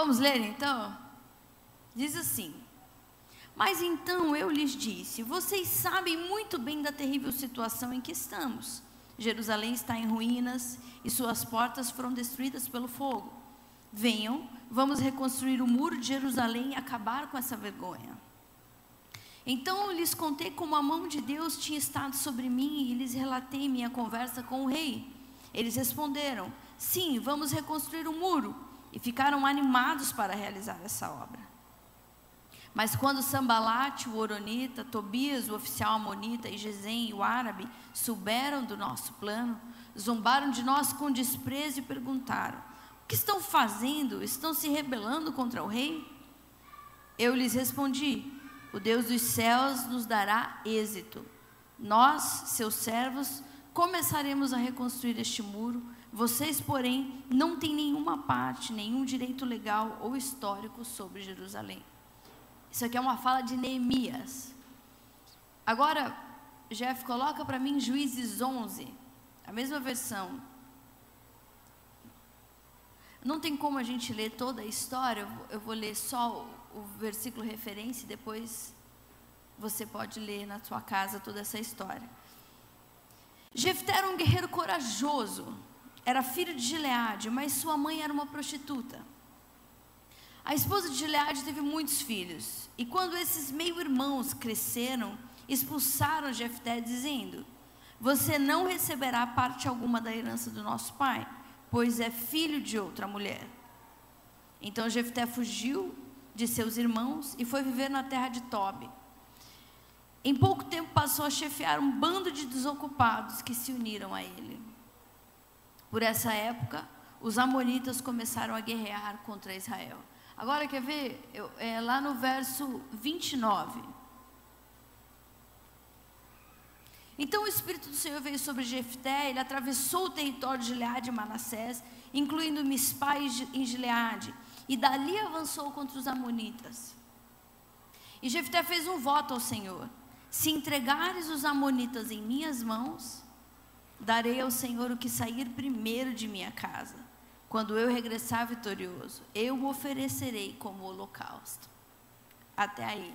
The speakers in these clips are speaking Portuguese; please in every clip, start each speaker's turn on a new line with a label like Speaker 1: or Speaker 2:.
Speaker 1: Vamos ler então? Diz assim: Mas então eu lhes disse: Vocês sabem muito bem da terrível situação em que estamos. Jerusalém está em ruínas e suas portas foram destruídas pelo fogo. Venham, vamos reconstruir o muro de Jerusalém e acabar com essa vergonha. Então eu lhes contei como a mão de Deus tinha estado sobre mim e lhes relatei minha conversa com o rei. Eles responderam: Sim, vamos reconstruir o muro. E ficaram animados para realizar essa obra. Mas quando Sambalate, o Oronita, Tobias, o oficial amonita, e Gesem, o árabe, souberam do nosso plano, zombaram de nós com desprezo e perguntaram: O que estão fazendo? Estão se rebelando contra o rei? Eu lhes respondi: O Deus dos céus nos dará êxito. Nós, seus servos, começaremos a reconstruir este muro. Vocês, porém, não têm nenhuma parte, nenhum direito legal ou histórico sobre Jerusalém. Isso aqui é uma fala de Neemias. Agora, Jeff, coloca para mim Juízes 11, a mesma versão. Não tem como a gente ler toda a história, eu vou ler só o versículo referência e depois você pode ler na sua casa toda essa história. Jefté era um guerreiro corajoso, era filho de Gileade, mas sua mãe era uma prostituta. A esposa de Gileade teve muitos filhos, e quando esses meio-irmãos cresceram, expulsaram Jefté, dizendo: Você não receberá parte alguma da herança do nosso pai, pois é filho de outra mulher. Então Jefté fugiu de seus irmãos e foi viver na terra de Tobi. Em pouco tempo passou a chefiar um bando de desocupados que se uniram a ele. Por essa época, os amonitas começaram a guerrear contra Israel. Agora quer ver? Eu, é, lá no verso 29. Então o Espírito do Senhor veio sobre Jefté, ele atravessou o território de Gileade e Manassés, incluindo Mispá em Gileade, e dali avançou contra os amonitas. E Jefté fez um voto ao Senhor: se entregares os amonitas em minhas mãos, darei ao Senhor o que sair primeiro de minha casa. Quando eu regressar vitorioso, eu o oferecerei como holocausto. Até aí.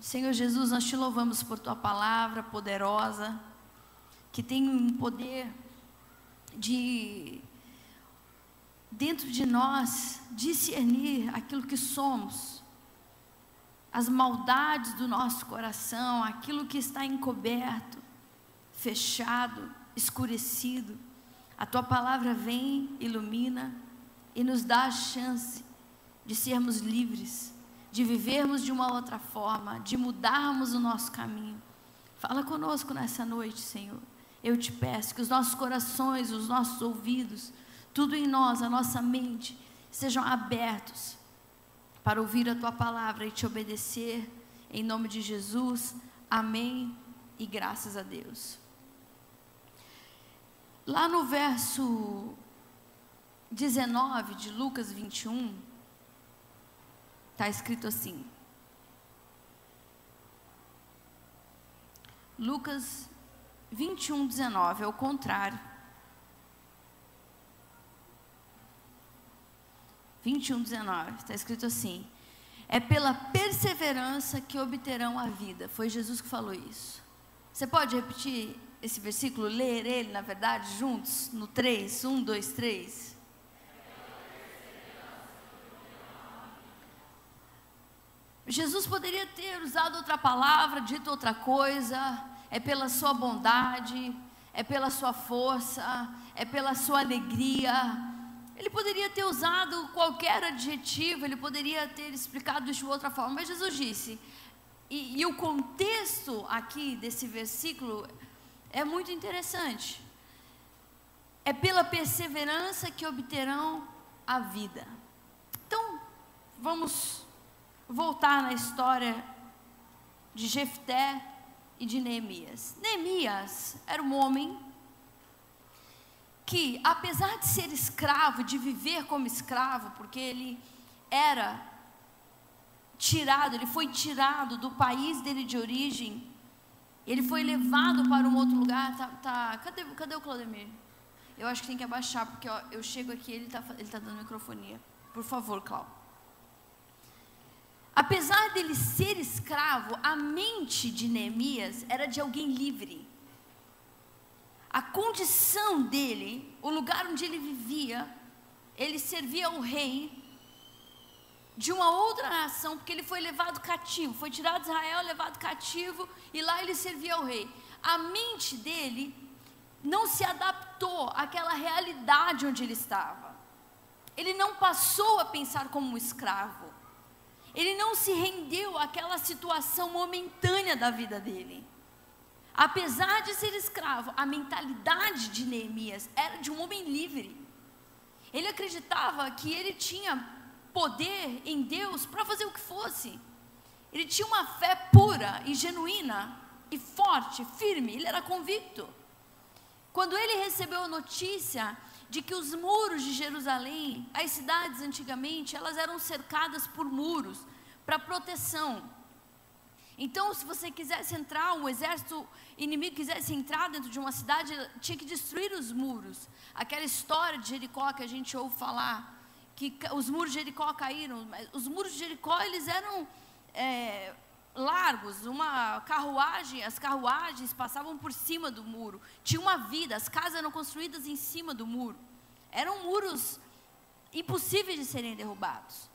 Speaker 1: Senhor Jesus, nós te louvamos por tua palavra poderosa, que tem um poder de, dentro de nós, discernir aquilo que somos as maldades do nosso coração, aquilo que está encoberto, fechado, escurecido. A tua palavra vem, ilumina e nos dá a chance de sermos livres, de vivermos de uma outra forma, de mudarmos o nosso caminho. Fala conosco nessa noite, Senhor. Eu te peço que os nossos corações, os nossos ouvidos, tudo em nós, a nossa mente, sejam abertos para ouvir a tua palavra e te obedecer. Em nome de Jesus, amém e graças a Deus. Lá no verso 19 de Lucas 21, está escrito assim. Lucas 21, 19, é o contrário. 21, 19, está escrito assim: É pela perseverança que obterão a vida. Foi Jesus que falou isso. Você pode repetir esse versículo, ler ele, na verdade, juntos, no 3, 1, 2, 3? Jesus poderia ter usado outra palavra, dito outra coisa, é pela sua bondade, é pela sua força, é pela sua alegria, ele poderia ter usado qualquer adjetivo, ele poderia ter explicado isso de outra forma, mas Jesus disse, e, e o contexto aqui desse versículo é muito interessante. É pela perseverança que obterão a vida. Então, vamos voltar na história de Jefté e de Neemias. Neemias era um homem que, apesar de ser escravo, de viver como escravo, porque ele era tirado, ele foi tirado do país dele de origem, ele foi levado para um outro lugar. Tá, tá, cadê, cadê o Claudemir? Eu acho que tem que abaixar, porque ó, eu chego aqui ele está ele tá dando microfonia. Por favor, Cláudio. Apesar dele ser escravo, a mente de Neemias era de alguém livre. A condição dele, o lugar onde ele vivia, ele servia ao rei de uma outra nação, porque ele foi levado cativo, foi tirado de Israel, levado cativo, e lá ele servia ao rei. A mente dele não se adaptou àquela realidade onde ele estava. Ele não passou a pensar como um escravo. Ele não se rendeu àquela situação momentânea da vida dele. Apesar de ser escravo, a mentalidade de Neemias era de um homem livre. Ele acreditava que ele tinha poder em Deus para fazer o que fosse. Ele tinha uma fé pura e genuína e forte, firme, ele era convicto. Quando ele recebeu a notícia de que os muros de Jerusalém, as cidades antigamente, elas eram cercadas por muros para proteção. Então, se você quisesse entrar, um exército inimigo quisesse entrar dentro de uma cidade, tinha que destruir os muros. Aquela história de Jericó que a gente ouve falar, que os muros de Jericó caíram, mas os muros de Jericó eles eram é, largos, uma carruagem, as carruagens passavam por cima do muro, tinha uma vida, as casas eram construídas em cima do muro, eram muros impossíveis de serem derrubados.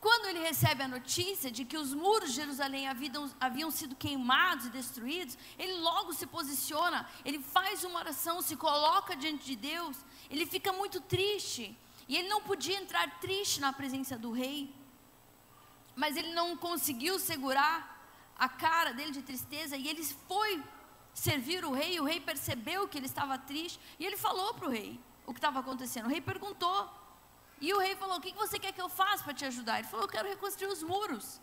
Speaker 1: Quando ele recebe a notícia de que os muros de Jerusalém haviam, haviam sido queimados e destruídos, ele logo se posiciona, ele faz uma oração, se coloca diante de Deus, ele fica muito triste, e ele não podia entrar triste na presença do rei, mas ele não conseguiu segurar a cara dele de tristeza e ele foi servir o rei. O rei percebeu que ele estava triste e ele falou para o rei o que estava acontecendo. O rei perguntou e o rei falou: O que você quer que eu faça para te ajudar? Ele falou: Eu quero reconstruir os muros.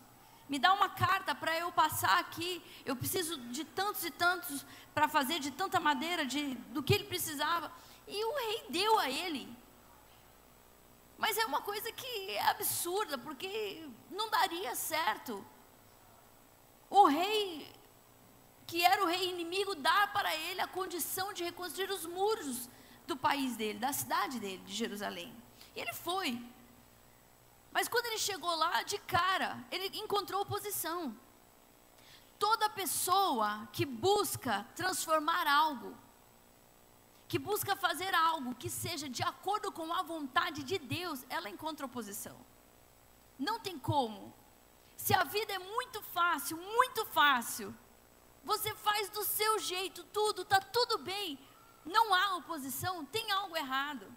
Speaker 1: Me dá uma carta para eu passar aqui. Eu preciso de tantos e tantos para fazer, de tanta madeira, de, do que ele precisava. E o rei deu a ele. Mas é uma coisa que é absurda, porque não daria certo. O rei, que era o rei inimigo, dá para ele a condição de reconstruir os muros do país dele, da cidade dele, de Jerusalém. E ele foi. Mas quando ele chegou lá, de cara, ele encontrou oposição. Toda pessoa que busca transformar algo que busca fazer algo que seja de acordo com a vontade de Deus, ela encontra oposição. Não tem como. Se a vida é muito fácil, muito fácil, você faz do seu jeito tudo, está tudo bem, não há oposição, tem algo errado.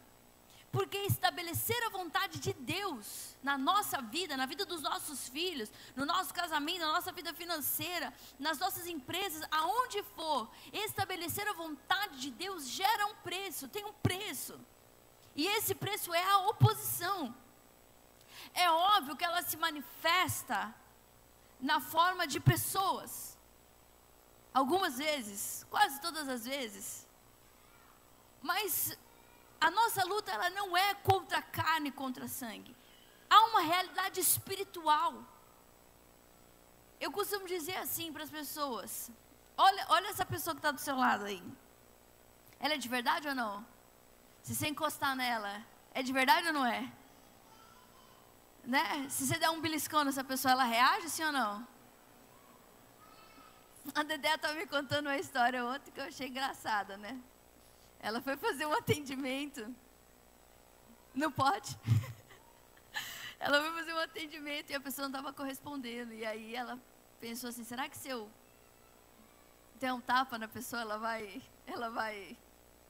Speaker 1: Porque estabelecer a vontade de Deus na nossa vida, na vida dos nossos filhos, no nosso casamento, na nossa vida financeira, nas nossas empresas, aonde for, estabelecer a vontade de Deus gera um preço, tem um preço. E esse preço é a oposição. É óbvio que ela se manifesta na forma de pessoas. Algumas vezes, quase todas as vezes. Mas a nossa luta ela não é contra carne, contra sangue. Há uma realidade espiritual. Eu costumo dizer assim para as pessoas: olha, olha essa pessoa que está do seu lado aí. Ela é de verdade ou não? Se você encostar nela, é de verdade ou não é? Né? Se você der um beliscão nessa pessoa, ela reage sim ou não? A Dedé estava me contando uma história outra que eu achei engraçada, né? Ela foi fazer um atendimento. Não pode? ela foi fazer um atendimento e a pessoa não estava correspondendo. E aí ela pensou assim: será que se eu der um tapa na pessoa, ela vai, ela vai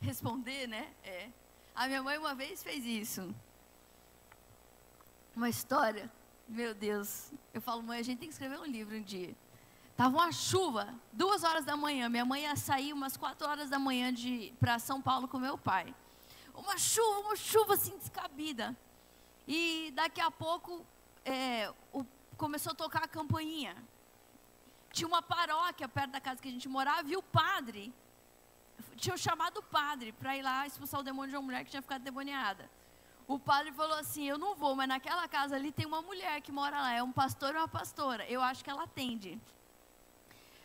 Speaker 1: responder, né? É. A minha mãe uma vez fez isso. Uma história. Meu Deus. Eu falo, mãe, a gente tem que escrever um livro um dia. Tava uma chuva, duas horas da manhã. Minha mãe ia sair umas quatro horas da manhã para São Paulo com meu pai. Uma chuva, uma chuva assim descabida. E daqui a pouco é, o, começou a tocar a campainha. Tinha uma paróquia perto da casa que a gente morava e o padre tinha chamado o padre para ir lá expulsar o demônio de uma mulher que tinha ficado demoniada. O padre falou assim: Eu não vou, mas naquela casa ali tem uma mulher que mora lá, é um pastor e uma pastora. Eu acho que ela atende.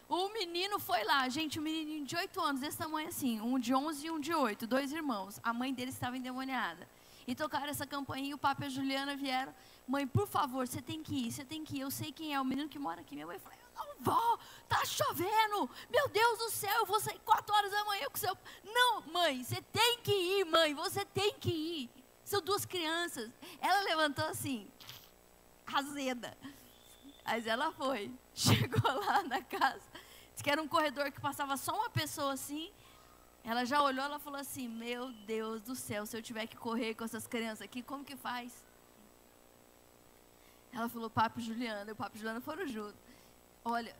Speaker 1: O menino foi lá, gente, um menino de 8 anos, desse tamanho assim, um de 11 e um de 8, dois irmãos. A mãe dele estava endemoniada. E tocaram essa campainha o papo e a Juliana vieram. Mãe, por favor, você tem que ir, você tem que ir. Eu sei quem é o menino que mora aqui. Minha mãe falou, eu não vou, tá chovendo. Meu Deus do céu, eu vou sair 4 horas da manhã com seu... Não, mãe, você tem que ir, mãe, você tem que ir. São duas crianças. Ela levantou assim, azeda. Mas ela foi. Chegou lá na casa. Disse que era um corredor que passava só uma pessoa assim. Ela já olhou, ela falou assim: Meu Deus do céu, se eu tiver que correr com essas crianças aqui, como que faz? Ela falou: Papo Juliana, e o Papo Juliana foram juntos. Olha,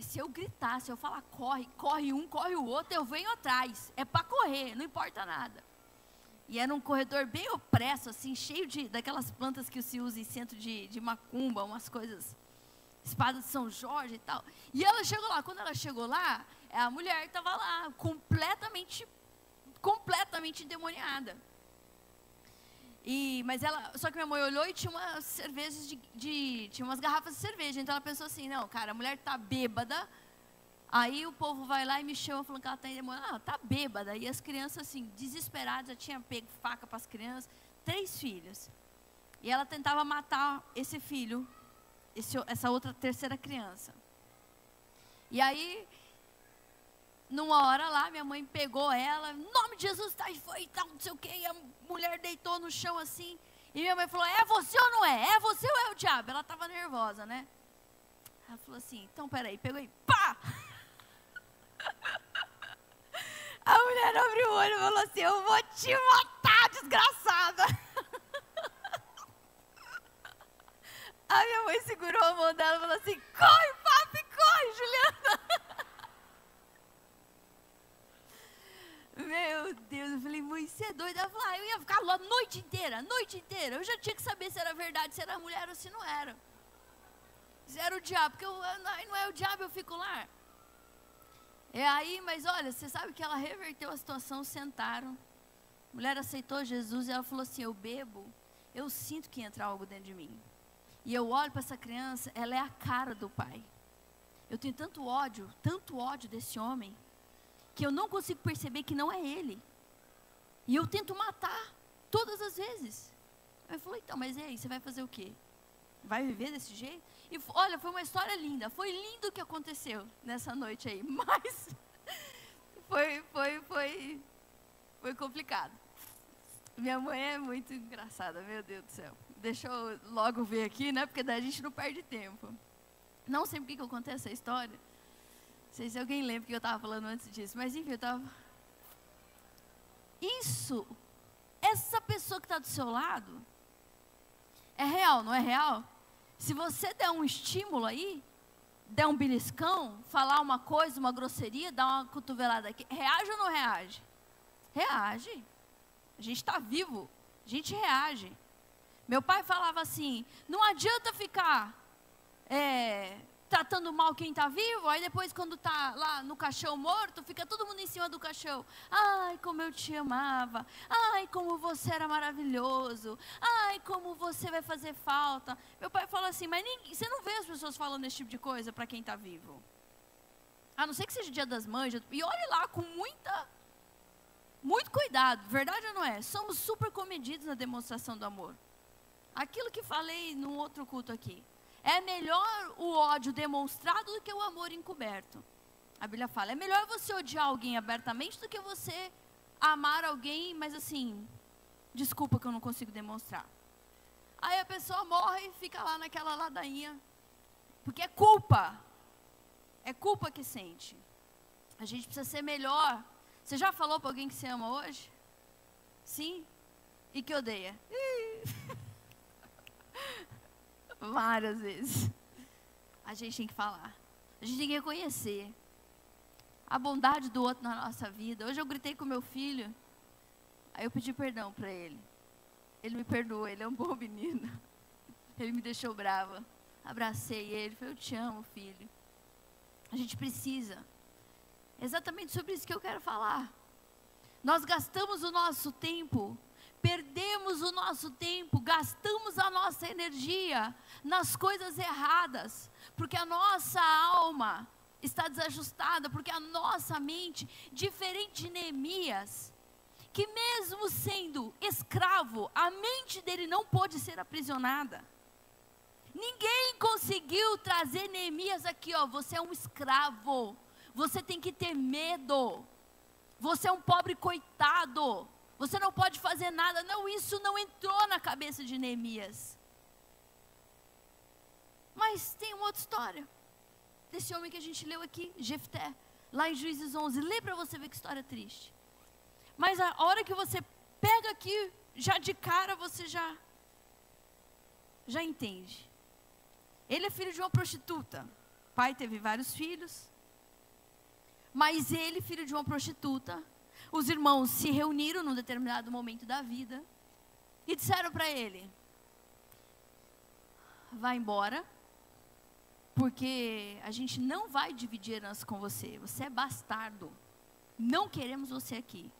Speaker 1: se eu gritar, se eu falar corre, corre um, corre o outro, eu venho atrás. É para correr, não importa nada. E era um corredor bem opresso, assim, cheio de daquelas plantas que se usa em centro de, de macumba, umas coisas, espada de São Jorge e tal. E ela chegou lá, quando ela chegou lá, a mulher estava lá, completamente, completamente endemoniada. E, mas ela, só que minha mãe olhou e tinha umas cervejas de, de, tinha umas garrafas de cerveja, então ela pensou assim, não, cara, a mulher está bêbada, Aí o povo vai lá e me chama falando que ela está endemoniada. Ah, tá bêbada. E as crianças, assim, desesperadas, já tinha pego faca para as crianças. Três filhos. E ela tentava matar esse filho, esse, essa outra terceira criança. E aí, numa hora lá, minha mãe pegou ela, em nome de Jesus, tá, e foi e tal, não sei o quê. E a mulher deitou no chão assim. E minha mãe falou: É você ou não é? É você ou é o diabo? Ela estava nervosa, né? Ela falou assim: Então peraí, pegou e pá! A mulher abriu o olho e falou assim: Eu vou te matar, desgraçada. Minha mãe segurou a mão dela e falou assim: Corre, papi, corre, Juliana. Meu Deus, eu falei, mãe, você é doida? Ela falou, ah, eu ia ficar lá a noite inteira, a noite inteira. Eu já tinha que saber se era verdade, se era mulher ou se não era. Se era o diabo, porque eu, não é o diabo, eu fico lá. É aí, mas olha, você sabe que ela reverteu a situação, sentaram. A mulher aceitou Jesus e ela falou assim: Eu bebo, eu sinto que entra algo dentro de mim. E eu olho para essa criança, ela é a cara do pai. Eu tenho tanto ódio, tanto ódio desse homem, que eu não consigo perceber que não é ele. E eu tento matar todas as vezes. Eu falei: Então, mas e aí, você vai fazer o quê? Vai viver desse jeito? E olha, foi uma história linda. Foi lindo o que aconteceu nessa noite aí. Mas foi, foi, foi, foi complicado. Minha mãe é muito engraçada, meu Deus do céu. Deixa eu logo ver aqui, né? Porque daí a gente não perde tempo. Não sei por que eu contei essa história. Não sei se alguém lembra que eu estava falando antes disso. Mas enfim, eu estava. Isso, essa pessoa que está do seu lado, é real, não é real? Se você der um estímulo aí, der um beliscão, falar uma coisa, uma grosseria, dar uma cotovelada aqui, reage ou não reage? Reage. A gente está vivo, a gente reage. Meu pai falava assim: não adianta ficar é, tratando mal quem está vivo, aí depois quando está lá no caixão morto, fica todo mundo em cima do caixão. Ai, como eu te amava. Ai, como você era maravilhoso. Ai, como você vai fazer falta. Meu pai fala assim, mas você não vê as pessoas falando esse tipo de coisa para quem está vivo. A não ser que seja dia das mães, e olhe lá com muita muito cuidado, verdade ou não é? Somos super comedidos na demonstração do amor. Aquilo que falei num outro culto aqui. É melhor o ódio demonstrado do que o amor encoberto. A Bíblia fala: é melhor você odiar alguém abertamente do que você amar alguém, mas assim, desculpa que eu não consigo demonstrar. Aí a pessoa morre e fica lá naquela ladainha. Porque é culpa. É culpa que sente. A gente precisa ser melhor. Você já falou para alguém que você ama hoje? Sim? E que odeia? Várias vezes. A gente tem que falar. A gente tem que reconhecer a bondade do outro na nossa vida. Hoje eu gritei com meu filho. Aí eu pedi perdão para ele. Ele me perdoou, ele é um bom menino. Ele me deixou brava. Abracei ele, falei, eu te amo, filho. A gente precisa. É exatamente sobre isso que eu quero falar. Nós gastamos o nosso tempo perdemos o nosso tempo, gastamos a nossa energia nas coisas erradas, porque a nossa alma está desajustada, porque a nossa mente, diferente de Neemias, que mesmo sendo escravo, a mente dele não pôde ser aprisionada. Ninguém conseguiu trazer Neemias aqui, ó. Você é um escravo. Você tem que ter medo. Você é um pobre coitado. Você não pode fazer nada. Não, isso não entrou na cabeça de Neemias. Mas tem uma outra história. Desse homem que a gente leu aqui, Jefté, lá em Juízes 11. Lê para você ver que história triste. Mas a hora que você pega aqui, já de cara você já já entende. Ele é filho de uma prostituta. Pai teve vários filhos. Mas ele, filho de uma prostituta, os irmãos se reuniram num determinado momento da vida e disseram para ele: Vá embora, porque a gente não vai dividir herança com você. Você é bastardo. Não queremos você aqui.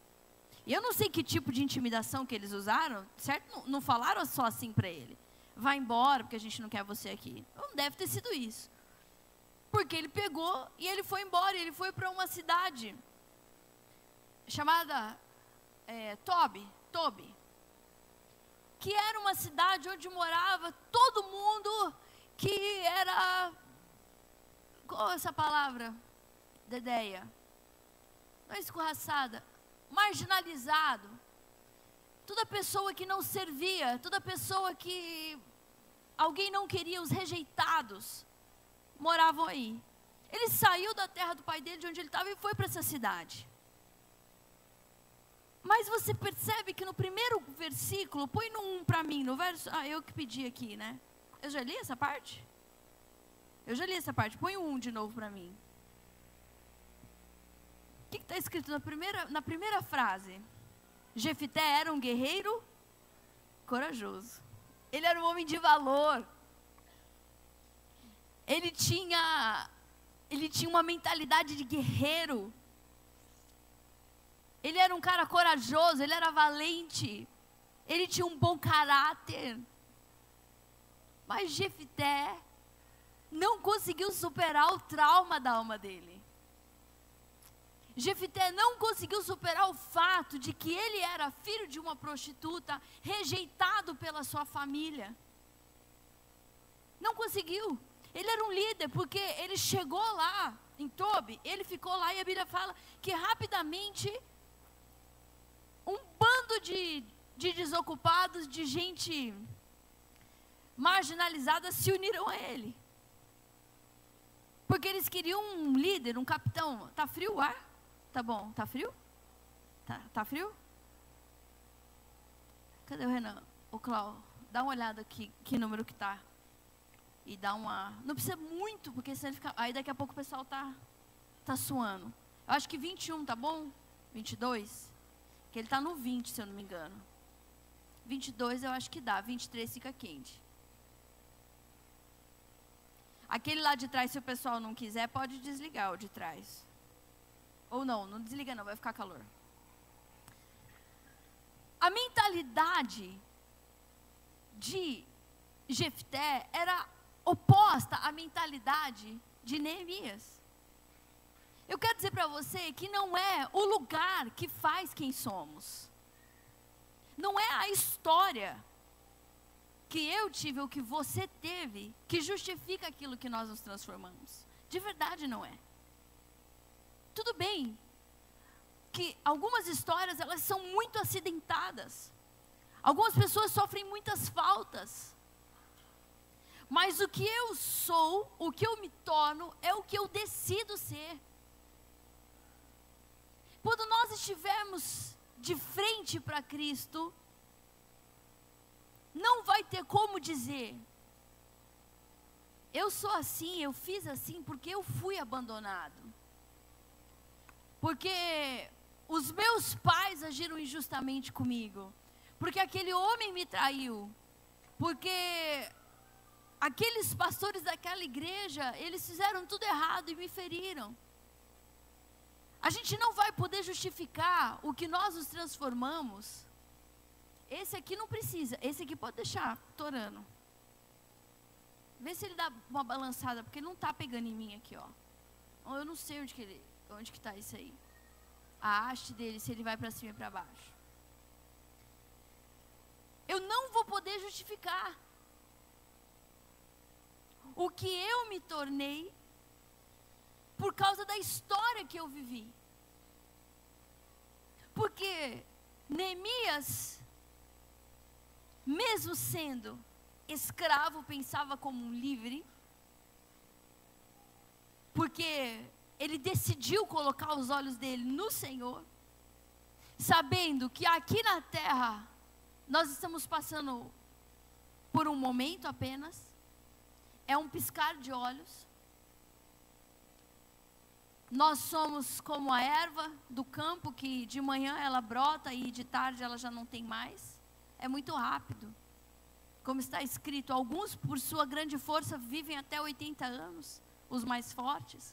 Speaker 1: E eu não sei que tipo de intimidação que eles usaram, certo? Não, não falaram só assim para ele vai embora porque a gente não quer você aqui. Não deve ter sido isso. Porque ele pegou e ele foi embora, ele foi para uma cidade chamada é, Tobi, Tobi, que era uma cidade onde morava todo mundo que era qual é essa palavra, Dedeia? Não é escorraçada, marginalizado, Toda pessoa que não servia, toda pessoa que alguém não queria, os rejeitados, moravam aí. Ele saiu da terra do pai dele, de onde ele estava, e foi para essa cidade. Mas você percebe que no primeiro versículo, põe no 1 para mim, no verso. Ah, eu que pedi aqui, né? Eu já li essa parte? Eu já li essa parte. Põe o 1 de novo para mim. O que está escrito na primeira, na primeira frase? Jefité era um guerreiro corajoso. Ele era um homem de valor. Ele tinha ele tinha uma mentalidade de guerreiro. Ele era um cara corajoso, ele era valente. Ele tinha um bom caráter. Mas Jefité não conseguiu superar o trauma da alma dele. Jefité não conseguiu superar o fato de que ele era filho de uma prostituta, rejeitado pela sua família. Não conseguiu. Ele era um líder, porque ele chegou lá em Tobi, ele ficou lá e a Bíblia fala que rapidamente um bando de, de desocupados, de gente marginalizada se uniram a ele. Porque eles queriam um líder, um capitão. Tá frio o ar? Tá bom. Tá frio? Tá, tá frio? Cadê o Renan? O Clau, dá uma olhada aqui, que número que tá. E dá uma. Não precisa muito, porque senão ele fica. Aí daqui a pouco o pessoal tá, tá suando. Eu acho que 21, tá bom? 22? Que ele tá no 20, se eu não me engano. 22 eu acho que dá, 23 fica quente. Aquele lá de trás, se o pessoal não quiser, pode desligar o de trás. Ou não, não desliga não, vai ficar calor. A mentalidade de Jefté era oposta à mentalidade de Neemias. Eu quero dizer para você que não é o lugar que faz quem somos. Não é a história que eu tive ou que você teve que justifica aquilo que nós nos transformamos. De verdade não é. Tudo bem que algumas histórias elas são muito acidentadas. Algumas pessoas sofrem muitas faltas. Mas o que eu sou, o que eu me torno, é o que eu decido ser. Quando nós estivermos de frente para Cristo, não vai ter como dizer, eu sou assim, eu fiz assim porque eu fui abandonado. Porque os meus pais agiram injustamente comigo. Porque aquele homem me traiu. Porque aqueles pastores daquela igreja, eles fizeram tudo errado e me feriram. A gente não vai poder justificar o que nós nos transformamos. Esse aqui não precisa, esse aqui pode deixar torando. Vê se ele dá uma balançada, porque não está pegando em mim aqui, ó. Eu não sei onde que ele, onde que está isso aí. A haste dele, se ele vai para cima e para baixo. Eu não vou poder justificar o que eu me tornei por causa da história que eu vivi. Porque Neemias, mesmo sendo escravo, pensava como um livre, porque ele decidiu colocar os olhos dele no Senhor, sabendo que aqui na terra nós estamos passando por um momento apenas, é um piscar de olhos. Nós somos como a erva do campo que de manhã ela brota e de tarde ela já não tem mais. É muito rápido. Como está escrito, alguns por sua grande força vivem até 80 anos, os mais fortes.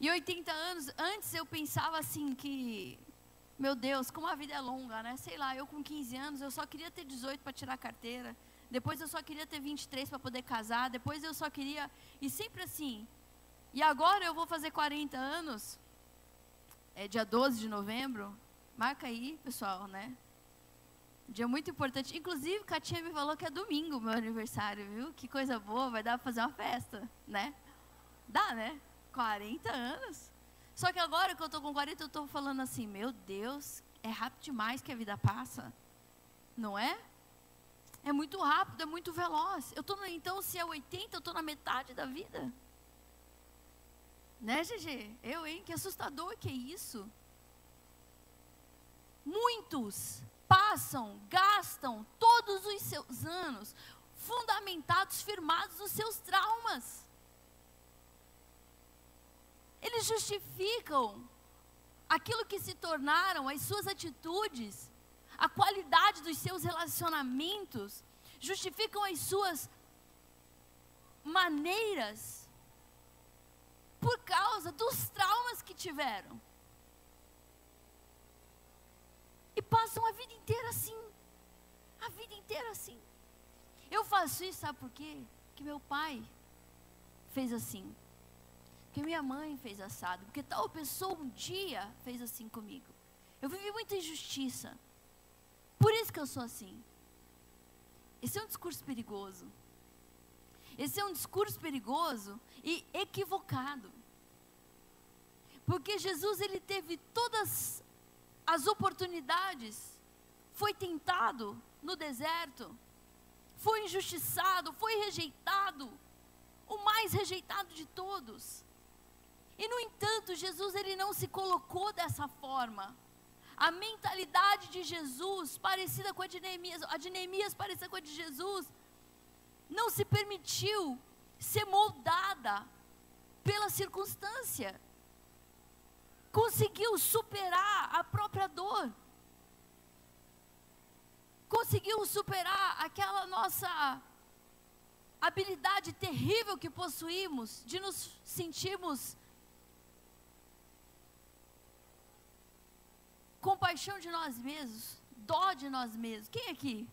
Speaker 1: E 80 anos, antes eu pensava assim que, meu Deus, como a vida é longa, né? Sei lá, eu com 15 anos, eu só queria ter 18 para tirar a carteira. Depois eu só queria ter 23 para poder casar. Depois eu só queria. E sempre assim. E agora eu vou fazer 40 anos. É dia 12 de novembro. Marca aí, pessoal, né? Dia muito importante. Inclusive, Katinha me falou que é domingo meu aniversário, viu? Que coisa boa, vai dar para fazer uma festa, né? Dá, né? 40 anos. Só que agora que eu tô com 40, eu tô falando assim, meu Deus, é rápido demais que a vida passa. Não é? É muito rápido, é muito veloz. Eu tô então, se é 80, eu estou na metade da vida. Né, GG? Eu, hein? Que assustador que é isso. Muitos passam, gastam todos os seus anos fundamentados, firmados nos seus traumas. Eles justificam aquilo que se tornaram, as suas atitudes, a qualidade dos seus relacionamentos, justificam as suas maneiras por causa dos traumas que tiveram. E passam a vida inteira assim. A vida inteira assim. Eu faço isso, sabe por quê? Que meu pai fez assim. Que minha mãe fez assado. Porque tal pessoa um dia fez assim comigo. Eu vivi muita injustiça. Por isso que eu sou assim. Esse é um discurso perigoso. Esse é um discurso perigoso e equivocado. Porque Jesus ele teve todas as oportunidades, foi tentado no deserto, foi injustiçado, foi rejeitado, o mais rejeitado de todos. E no entanto, Jesus ele não se colocou dessa forma. A mentalidade de Jesus, parecida com a de Neemias, a de Neemias parecida com a de Jesus, não se permitiu ser moldada pela circunstância. Conseguiu superar a própria dor. Conseguiu superar aquela nossa habilidade terrível que possuímos de nos sentirmos compaixão de nós mesmos, dó de nós mesmos. Quem aqui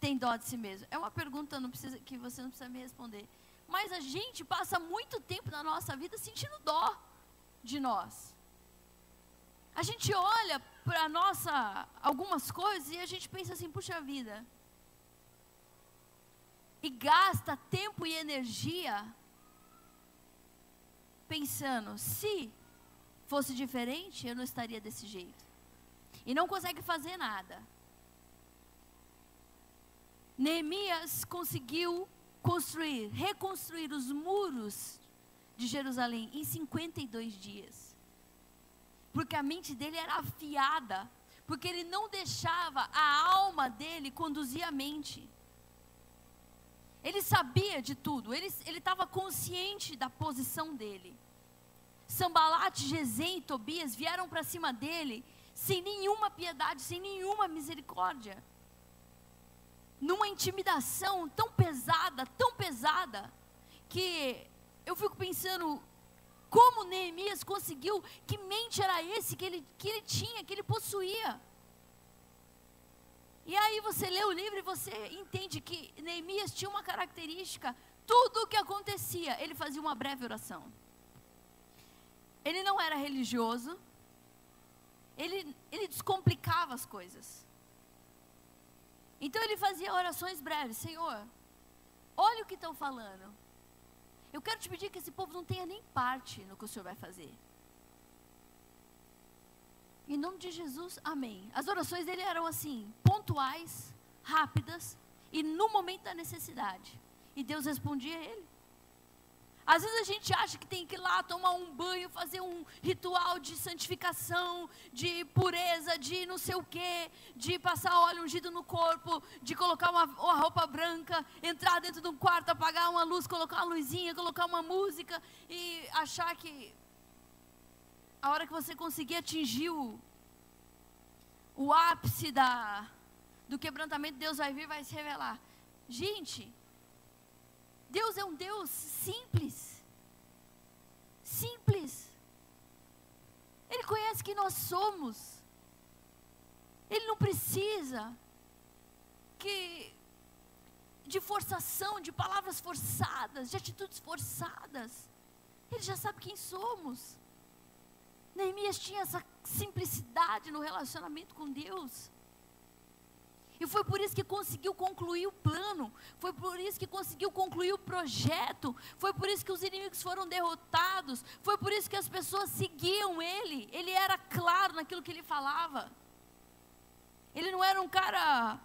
Speaker 1: tem dó de si mesmo? É uma pergunta precisa, que você não precisa me responder. Mas a gente passa muito tempo na nossa vida sentindo dó de nós. A gente olha para nossa algumas coisas e a gente pensa assim, puxa vida. E gasta tempo e energia pensando, se fosse diferente, eu não estaria desse jeito e não consegue fazer nada. Neemias conseguiu construir, reconstruir os muros de Jerusalém em 52 dias. Porque a mente dele era afiada, porque ele não deixava a alma dele conduzir a mente. Ele sabia de tudo, ele estava consciente da posição dele. Sambalate, Gesem e Tobias vieram para cima dele sem nenhuma piedade, sem nenhuma misericórdia. Numa intimidação tão pesada, tão pesada, que eu fico pensando como Neemias conseguiu, que mente era esse que ele, que ele tinha, que ele possuía. E aí você lê o livro e você entende que Neemias tinha uma característica, tudo o que acontecia, ele fazia uma breve oração. ele não era religioso, ele, ele descomplicava as coisas. Então ele fazia orações breves: Senhor, olha o que estão falando. Eu quero te pedir que esse povo não tenha nem parte no que o Senhor vai fazer. Em nome de Jesus, amém. As orações dele eram assim, pontuais, rápidas e no momento da necessidade. E Deus respondia a ele. Às vezes a gente acha que tem que ir lá tomar um banho, fazer um ritual de santificação, de pureza, de não sei o quê, de passar óleo ungido no corpo, de colocar uma, uma roupa branca, entrar dentro de um quarto, apagar uma luz, colocar uma luzinha, colocar uma música e achar que a hora que você conseguir atingir o, o ápice da, do quebrantamento, Deus vai vir e vai se revelar. Gente, Deus é um Deus simples. Simples. Ele conhece quem nós somos. Ele não precisa que de forçação, de palavras forçadas, de atitudes forçadas. Ele já sabe quem somos. Neemias tinha essa simplicidade no relacionamento com Deus. E foi por isso que conseguiu concluir o plano, foi por isso que conseguiu concluir o projeto, foi por isso que os inimigos foram derrotados, foi por isso que as pessoas seguiam ele. Ele era claro naquilo que ele falava. Ele não era um cara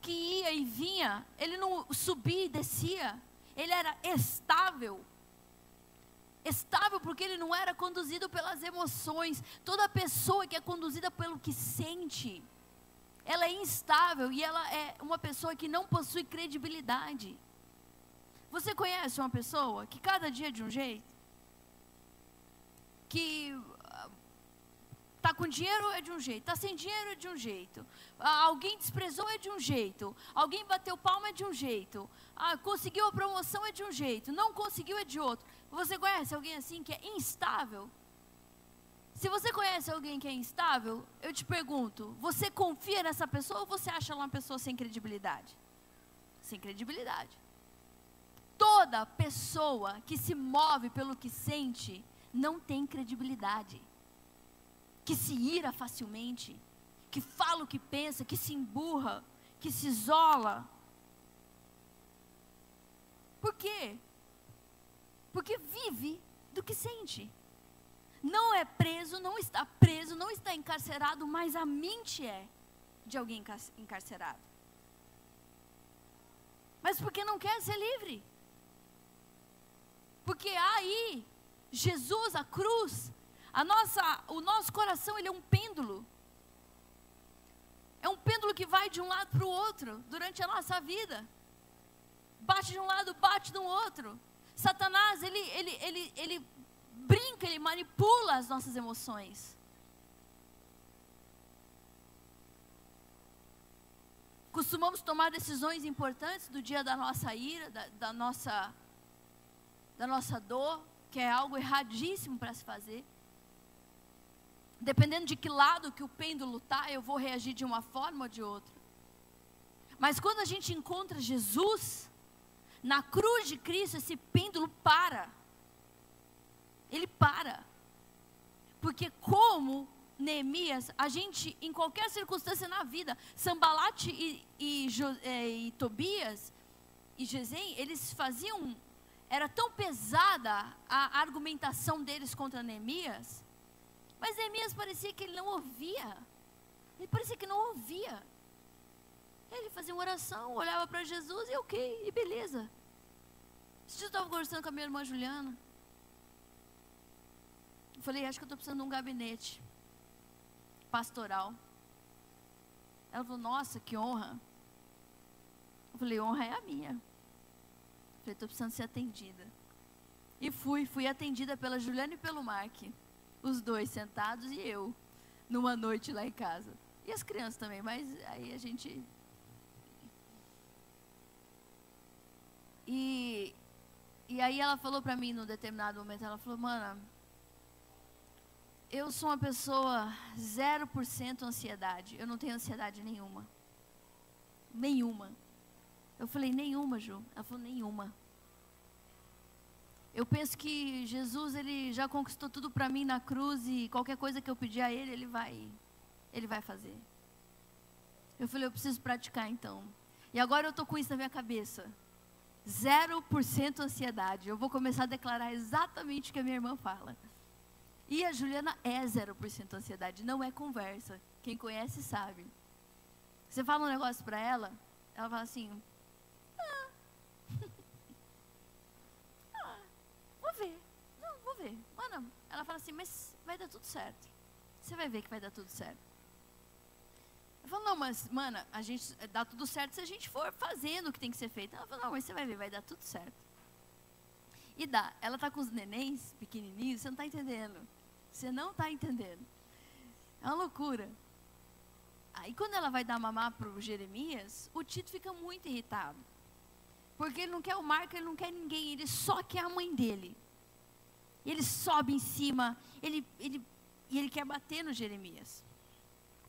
Speaker 1: que ia e vinha, ele não subia e descia, ele era estável. Estável porque ele não era conduzido pelas emoções. Toda pessoa que é conduzida pelo que sente, ela é instável e ela é uma pessoa que não possui credibilidade. Você conhece uma pessoa que cada dia é de um jeito? Que ah, com dinheiro é de um jeito, está sem dinheiro é de um jeito, alguém desprezou é de um jeito, alguém bateu palma é de um jeito, ah, conseguiu a promoção é de um jeito, não conseguiu é de outro. Você conhece alguém assim que é instável? Se você conhece alguém que é instável, eu te pergunto: você confia nessa pessoa ou você acha ela uma pessoa sem credibilidade? Sem credibilidade. Toda pessoa que se move pelo que sente não tem credibilidade. Que se ira facilmente, que fala o que pensa, que se emburra, que se isola. Por quê? Porque vive do que sente não é preso, não está preso, não está encarcerado, mas a mente é de alguém encarcerado. Mas porque não quer ser livre. Porque aí, Jesus, a cruz, a nossa, o nosso coração, ele é um pêndulo. É um pêndulo que vai de um lado para o outro durante a nossa vida. Bate de um lado, bate do outro. Satanás, ele, ele, ele, ele brinca, ele manipula as nossas emoções. Costumamos tomar decisões importantes do dia da nossa ira, da, da nossa, da nossa dor, que é algo erradíssimo para se fazer. Dependendo de que lado que o pêndulo está, eu vou reagir de uma forma ou de outra. Mas quando a gente encontra Jesus, na cruz de Cristo, esse pêndulo para ele para. Porque como Neemias, a gente, em qualquer circunstância na vida, Sambalate e, e, é, e Tobias e Gesem, eles faziam, era tão pesada a argumentação deles contra Neemias, mas Neemias parecia que ele não ouvia. Ele parecia que não ouvia. Ele fazia uma oração, olhava para Jesus e ok, e beleza. Eu estava conversando com a minha irmã Juliana. Eu falei, acho que eu estou precisando de um gabinete pastoral. Ela falou, nossa, que honra. Eu falei, honra é a minha. Eu falei, estou precisando ser atendida. E fui, fui atendida pela Juliana e pelo Mark. Os dois sentados e eu, numa noite lá em casa. E as crianças também, mas aí a gente. E, e aí ela falou para mim num determinado momento, ela falou, mana, eu sou uma pessoa 0% ansiedade. Eu não tenho ansiedade nenhuma. Nenhuma. Eu falei, nenhuma, Ju. Ela falou, nenhuma. eu penso que Jesus ele já conquistou tudo para mim na cruz e qualquer coisa que eu pedir a ele, ele vai ele vai fazer. Eu falei, eu preciso praticar então. E agora eu estou com isso na minha cabeça. 0% ansiedade. Eu vou começar a declarar exatamente o que a minha irmã fala. E a Juliana é 0% ansiedade, não é conversa. Quem conhece sabe. Você fala um negócio para ela, ela fala assim: ah. ah, vou ver. Não, vou ver. Mano, ela fala assim, mas vai dar tudo certo. Você vai ver que vai dar tudo certo. Eu falo, não, mas, mana, a gente dá tudo certo se a gente for fazendo o que tem que ser feito. Ela fala, não, mas você vai ver, vai dar tudo certo. E dá. Ela tá com os nenéns pequenininhos, você não está entendendo. Você não está entendendo. É uma loucura. Aí quando ela vai dar mamar para o Jeremias, o Tito fica muito irritado. Porque ele não quer o Marco, ele não quer ninguém, ele só quer a mãe dele. Ele sobe em cima, ele, ele, e ele quer bater no Jeremias.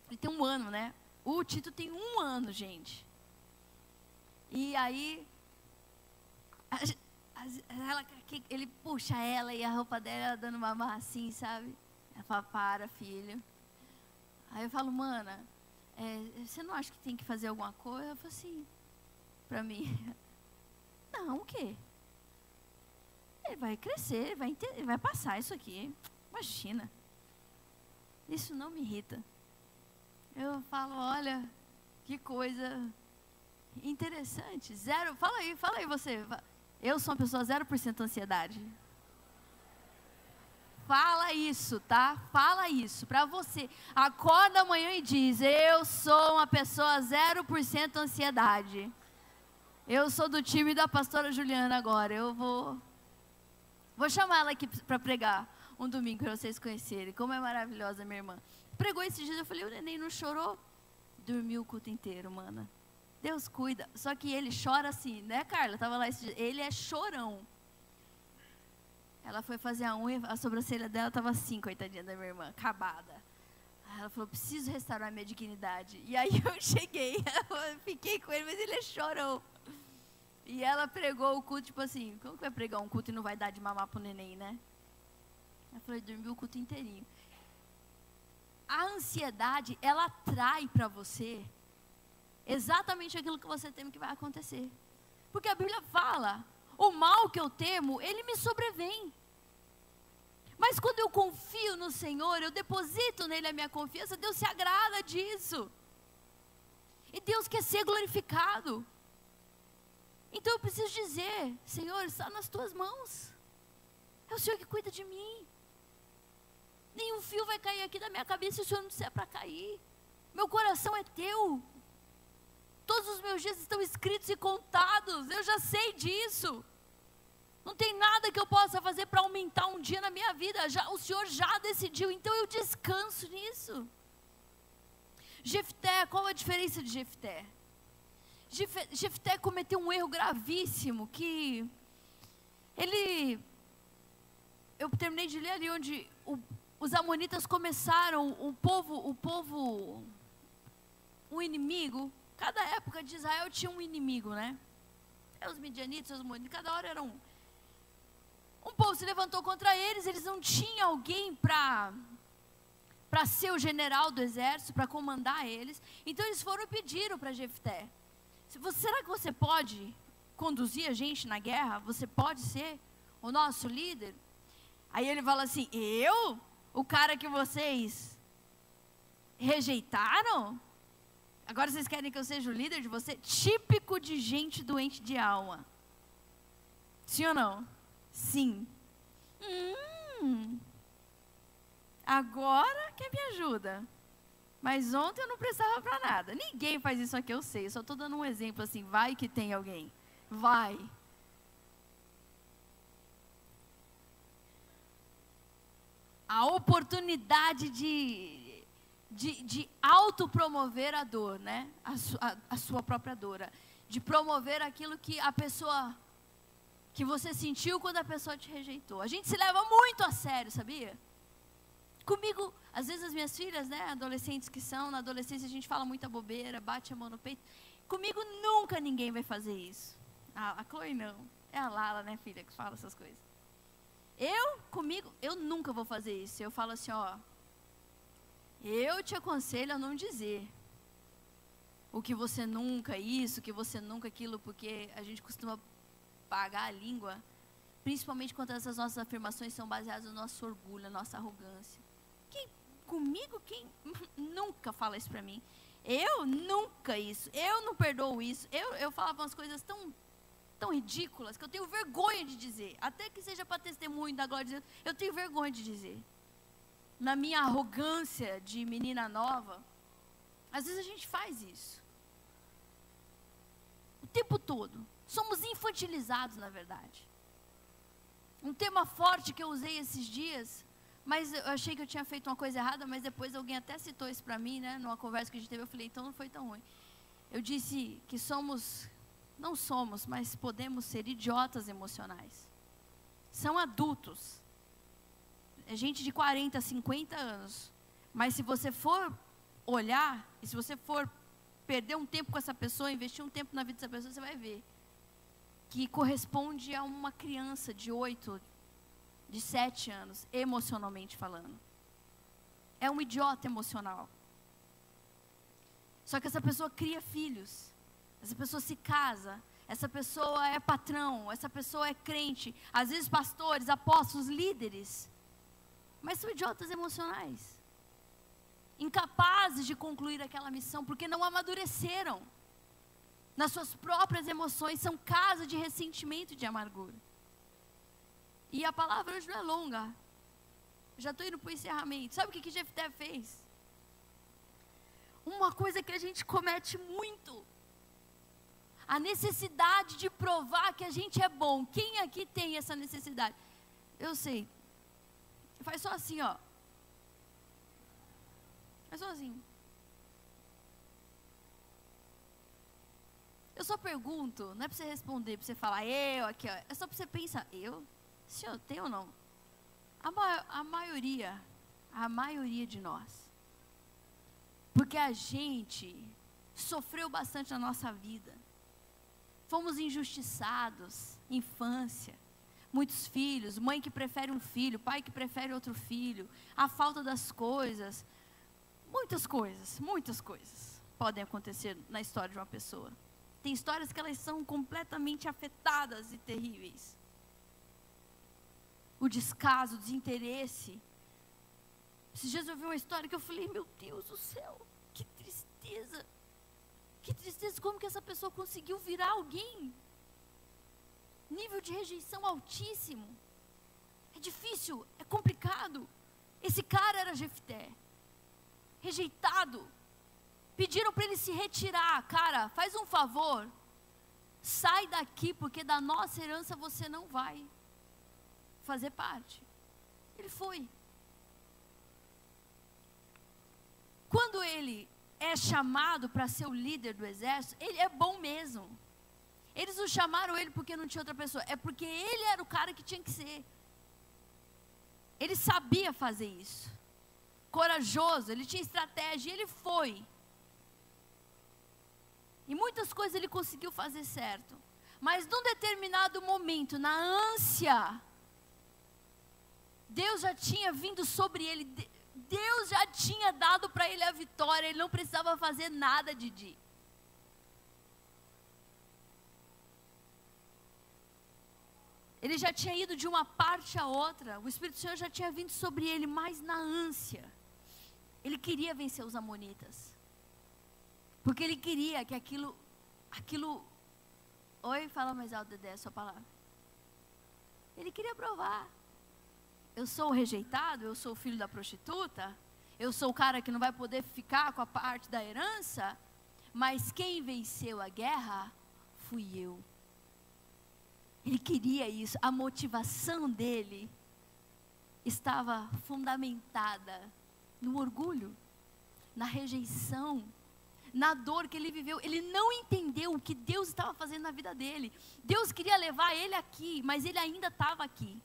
Speaker 1: Ele tem um ano, né? O Tito tem um ano, gente. E aí, ela, ele puxa ela e a roupa dela dando mamar assim, sabe? Ela fala, para, filho. Aí eu falo, mana, é, você não acha que tem que fazer alguma coisa? Ela falo assim, para mim. Não, o quê? Ele vai crescer, ele vai, ele vai passar isso aqui. Imagina. Isso não me irrita. Eu falo, olha, que coisa interessante. Zero, fala aí, fala aí você. Eu sou uma pessoa 0% ansiedade. Fala isso, tá? Fala isso para você. Acorda amanhã e diz: Eu sou uma pessoa 0% ansiedade. Eu sou do time da pastora Juliana agora. Eu vou vou chamar ela aqui para pregar um domingo para vocês conhecerem. Como é maravilhosa minha irmã. Pregou esses dias, eu falei: "O neném não chorou?" Dormiu o culto inteiro, mana. Deus cuida. Só que ele chora assim, né, Carla? Tava lá esse dia. Ele é chorão. Ela foi fazer a unha, a sobrancelha dela estava assim, coitadinha da minha irmã, acabada. ela falou, preciso restaurar minha dignidade. E aí eu cheguei, eu fiquei com ele, mas ele chorou. E ela pregou o culto, tipo assim, como que vai pregar um culto e não vai dar de mamar pro neném, né? Ela falou, dormiu o culto inteirinho. A ansiedade, ela atrai para você exatamente aquilo que você teme que vai acontecer. Porque a Bíblia fala, o mal que eu temo, ele me sobrevém. Mas quando eu confio no Senhor, eu deposito nele a minha confiança, Deus se agrada disso. E Deus quer ser glorificado. Então eu preciso dizer: Senhor, está nas tuas mãos. É o Senhor que cuida de mim. Nenhum fio vai cair aqui da minha cabeça se o Senhor não disser para cair. Meu coração é teu. Todos os meus dias estão escritos e contados. Eu já sei disso. Não tem nada que eu possa fazer para aumentar um dia na minha vida. Já, o Senhor já decidiu, então eu descanso nisso. Jefté, qual a diferença de Jefté? Jefté cometeu um erro gravíssimo que ele eu terminei de ler ali onde o, os amonitas começaram o povo o povo o inimigo Cada época de Israel tinha um inimigo, né? Os midianitas, os moabitas, cada hora era um. Um povo se levantou contra eles, eles não tinham alguém para para ser o general do exército, para comandar eles. Então eles foram e pediram para Jefté: Será que você pode conduzir a gente na guerra? Você pode ser o nosso líder? Aí ele fala assim: Eu? O cara que vocês rejeitaram? Agora vocês querem que eu seja o líder de você? Típico de gente doente de alma. Sim ou não? Sim. Hum, agora quem me ajuda? Mas ontem eu não prestava para nada. Ninguém faz isso aqui, eu sei. Eu só estou dando um exemplo assim. Vai que tem alguém. Vai. A oportunidade de de, de autopromover a dor, né? A, su, a, a sua própria dor. De promover aquilo que a pessoa. que você sentiu quando a pessoa te rejeitou. A gente se leva muito a sério, sabia? Comigo, às vezes as minhas filhas, né, adolescentes que são, na adolescência a gente fala muita bobeira, bate a mão no peito. Comigo nunca ninguém vai fazer isso. A, a Chloe não. É a Lala, né, filha, que fala essas coisas. Eu, comigo, eu nunca vou fazer isso. Eu falo assim, ó. Eu te aconselho a não dizer o que você nunca isso, o que você nunca aquilo, porque a gente costuma pagar a língua, principalmente quando essas nossas afirmações são baseadas no nosso orgulho, na nossa arrogância. Quem, comigo, quem nunca fala isso para mim? Eu nunca isso, eu não perdoo isso. Eu, eu falava umas coisas tão tão ridículas que eu tenho vergonha de dizer. Até que seja para testemunho da glória de Deus, eu tenho vergonha de dizer. Na minha arrogância de menina nova, às vezes a gente faz isso. O tempo todo. Somos infantilizados, na verdade. Um tema forte que eu usei esses dias, mas eu achei que eu tinha feito uma coisa errada, mas depois alguém até citou isso para mim, né? Numa conversa que a gente teve, eu falei, então não foi tão ruim. Eu disse que somos não somos, mas podemos ser idiotas emocionais. São adultos. É gente de 40, 50 anos. Mas se você for olhar, e se você for perder um tempo com essa pessoa, investir um tempo na vida dessa pessoa, você vai ver que corresponde a uma criança de 8, de 7 anos, emocionalmente falando. É um idiota emocional. Só que essa pessoa cria filhos essa pessoa se casa, essa pessoa é patrão, essa pessoa é crente, às vezes pastores, apóstolos, líderes, mas são idiotas emocionais, incapazes de concluir aquela missão porque não amadureceram nas suas próprias emoções, são casa de ressentimento e de amargura. E a palavra hoje não é longa, já estou indo para o encerramento. Sabe o que, que Jefté fez? Uma coisa que a gente comete muito a necessidade de provar que a gente é bom. Quem aqui tem essa necessidade? Eu sei. Faz só assim, ó. Faz só assim. Eu só pergunto, não é para você responder, para você falar eu aqui, ó. É só para você pensar, eu? Senhor, tem ou não? A, ma a maioria, a maioria de nós. Porque a gente sofreu bastante na nossa vida fomos injustiçados, infância, muitos filhos, mãe que prefere um filho, pai que prefere outro filho, a falta das coisas, muitas coisas, muitas coisas podem acontecer na história de uma pessoa. Tem histórias que elas são completamente afetadas e terríveis. O descaso, o desinteresse. Esses dias eu vi uma história que eu falei, meu Deus do céu, que tristeza. Que tristeza, como que essa pessoa conseguiu virar alguém? Nível de rejeição altíssimo. É difícil, é complicado. Esse cara era Jefté. Rejeitado. Pediram para ele se retirar. Cara, faz um favor. Sai daqui, porque da nossa herança você não vai fazer parte. Ele foi. Quando ele é chamado para ser o líder do exército, ele é bom mesmo. Eles não chamaram ele porque não tinha outra pessoa, é porque ele era o cara que tinha que ser. Ele sabia fazer isso. Corajoso, ele tinha estratégia, ele foi. E muitas coisas ele conseguiu fazer certo. Mas num determinado momento, na ânsia, Deus já tinha vindo sobre ele. Deus já tinha dado para ele a vitória, ele não precisava fazer nada, Didi. Ele já tinha ido de uma parte a outra, o Espírito Santo já tinha vindo sobre ele, mas na ânsia. Ele queria vencer os amonitas. Porque ele queria que aquilo, aquilo. Oi, fala mais alto, Dedé, a sua palavra. Ele queria provar. Eu sou o rejeitado, eu sou o filho da prostituta, eu sou o cara que não vai poder ficar com a parte da herança, mas quem venceu a guerra fui eu. Ele queria isso, a motivação dele estava fundamentada no orgulho, na rejeição, na dor que ele viveu. Ele não entendeu o que Deus estava fazendo na vida dele. Deus queria levar ele aqui, mas ele ainda estava aqui.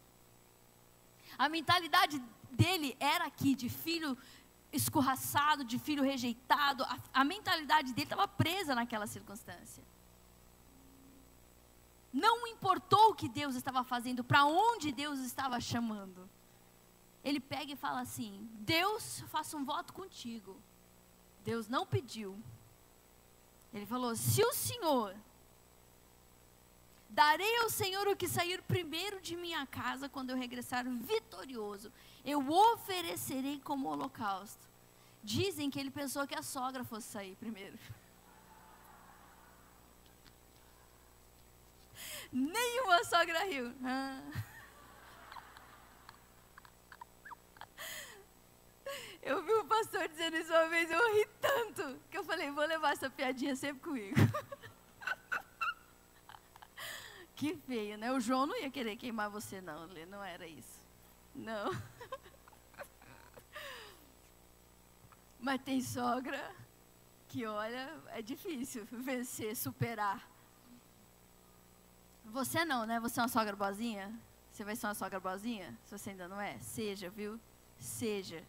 Speaker 1: A mentalidade dele era aqui, de filho escorraçado, de filho rejeitado. A, a mentalidade dele estava presa naquela circunstância. Não importou o que Deus estava fazendo, para onde Deus estava chamando. Ele pega e fala assim: Deus, faça um voto contigo. Deus não pediu. Ele falou: se o Senhor Darei ao Senhor o que sair primeiro de minha casa quando eu regressar vitorioso. Eu oferecerei como holocausto. Dizem que ele pensou que a sogra fosse sair primeiro. Nenhuma sogra riu. Eu vi o pastor dizendo isso uma vez, eu ri tanto, que eu falei, vou levar essa piadinha sempre comigo. Que feio, né? O João não ia querer queimar você, não, não era isso. Não. Mas tem sogra que, olha, é difícil vencer, superar. Você não, né? Você é uma sogra boazinha? Você vai ser uma sogra boazinha? Se você ainda não é, seja, viu? Seja.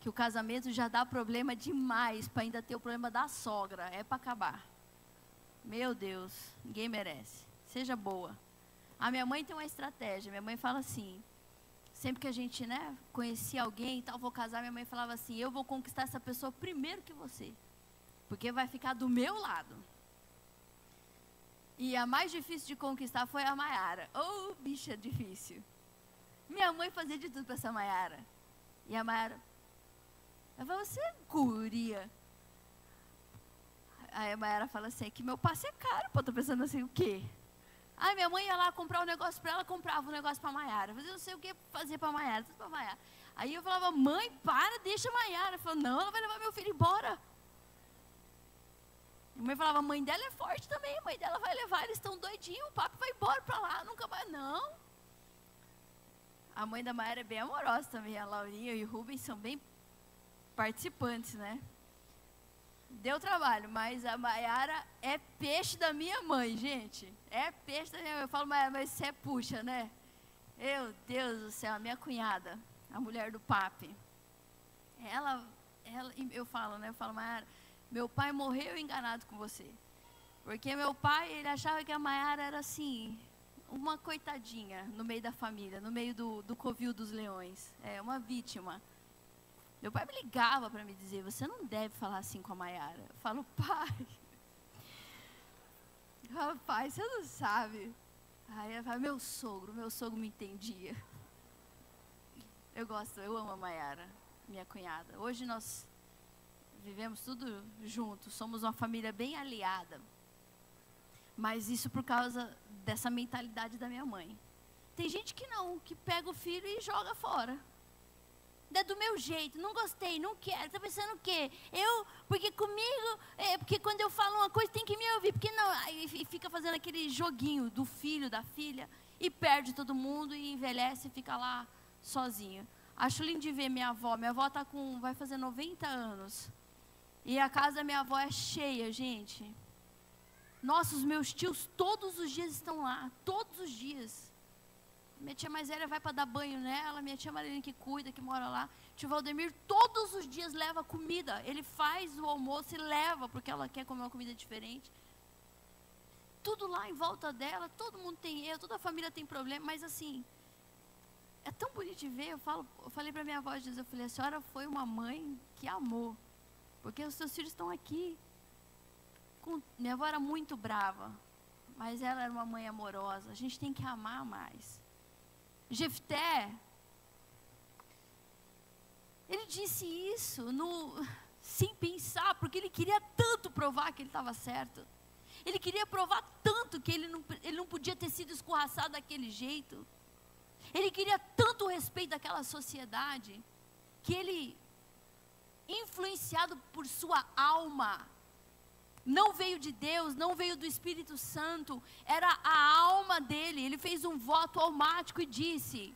Speaker 1: Que o casamento já dá problema demais para ainda ter o problema da sogra. É para acabar. Meu Deus, ninguém merece seja boa. A minha mãe tem uma estratégia. Minha mãe fala assim: sempre que a gente, né, conhecia alguém e tal, vou casar, minha mãe falava assim: eu vou conquistar essa pessoa primeiro que você, porque vai ficar do meu lado. E a mais difícil de conquistar foi a Maiara. Oh, bicha difícil. Minha mãe fazia de tudo para essa Maiara. E a Maiara, ela falou, você é guria. Aí a Maiara fala assim, é que meu passe é caro. Pô, tô pensando assim, o quê? Aí minha mãe ia lá comprar um negócio para ela, comprava um negócio para a Maiara. Fazia não sei o que fazer para a Maiara, tudo para a Maiara. Aí eu falava, mãe, para, deixa a Maiara. Ela falou, não, ela vai levar meu filho embora. Minha mãe falava, a mãe dela é forte também, a mãe dela vai levar, eles estão doidinhos, o papo vai embora para lá, nunca mais, não. A mãe da Maiara é bem amorosa também, a Laurinha e o Rubens são bem participantes, né? Deu trabalho, mas a Maiara é peixe da minha mãe, gente. É peixe da minha mãe. Eu falo, Maiara, mas você é puxa, né? Meu Deus do céu, a minha cunhada, a mulher do papi. Ela, ela, eu falo, né? Eu falo, Maiara, meu pai morreu enganado com você. Porque meu pai, ele achava que a Maiara era assim, uma coitadinha no meio da família, no meio do, do covil dos leões. É, uma vítima. Meu pai me ligava para me dizer: você não deve falar assim com a Maiara. Eu falo, pai. Rapaz, você não sabe. Aí eu falo, meu sogro, meu sogro me entendia. Eu gosto, eu amo a Maiara, minha cunhada. Hoje nós vivemos tudo juntos, somos uma família bem aliada. Mas isso por causa dessa mentalidade da minha mãe. Tem gente que não, que pega o filho e joga fora é do meu jeito, não gostei, não quero. Está pensando o quê? Eu, porque comigo, é, porque quando eu falo uma coisa tem que me ouvir, porque não, aí fica fazendo aquele joguinho do filho, da filha, e perde todo mundo e envelhece e fica lá sozinho. Acho lindo de ver minha avó. Minha avó tá com, vai fazer 90 anos. E a casa da minha avó é cheia, gente. Nossa, os meus tios todos os dias estão lá, todos os dias. Minha tia mais velha vai para dar banho nela, minha tia Marilene que cuida, que mora lá. Tio Valdemir todos os dias leva comida. Ele faz o almoço e leva, porque ela quer comer uma comida diferente. Tudo lá em volta dela, todo mundo tem erro, toda a família tem problema, mas assim, é tão bonito de ver. Eu, falo, eu falei para minha avó, eu falei, a senhora foi uma mãe que amou, porque os seus filhos estão aqui. Com, minha avó era muito brava, mas ela era uma mãe amorosa. A gente tem que amar mais. Jefté, ele disse isso no, sem pensar, porque ele queria tanto provar que ele estava certo. Ele queria provar tanto que ele não, ele não podia ter sido escorraçado daquele jeito. Ele queria tanto o respeito daquela sociedade, que ele, influenciado por sua alma, não veio de Deus, não veio do Espírito Santo, era a alma dele. Ele fez um voto almático e disse: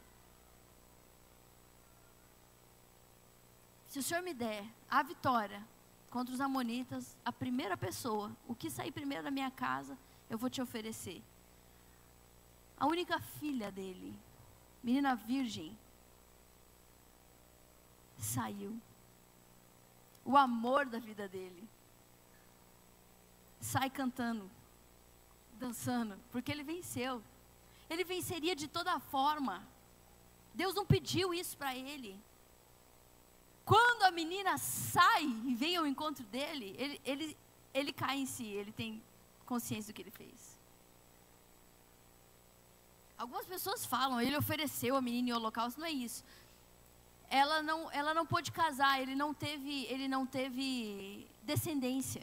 Speaker 1: Se o Senhor me der a vitória contra os Amonitas, a primeira pessoa, o que sair primeiro da minha casa, eu vou te oferecer. A única filha dele, menina virgem, saiu. O amor da vida dele sai cantando, dançando, porque ele venceu. Ele venceria de toda forma. Deus não pediu isso para ele. Quando a menina sai e vem ao encontro dele, ele, ele, ele cai em si, ele tem consciência do que ele fez. Algumas pessoas falam, ele ofereceu a menina em holocausto, não é isso. Ela não, ela não pôde casar, ele não teve, ele não teve descendência.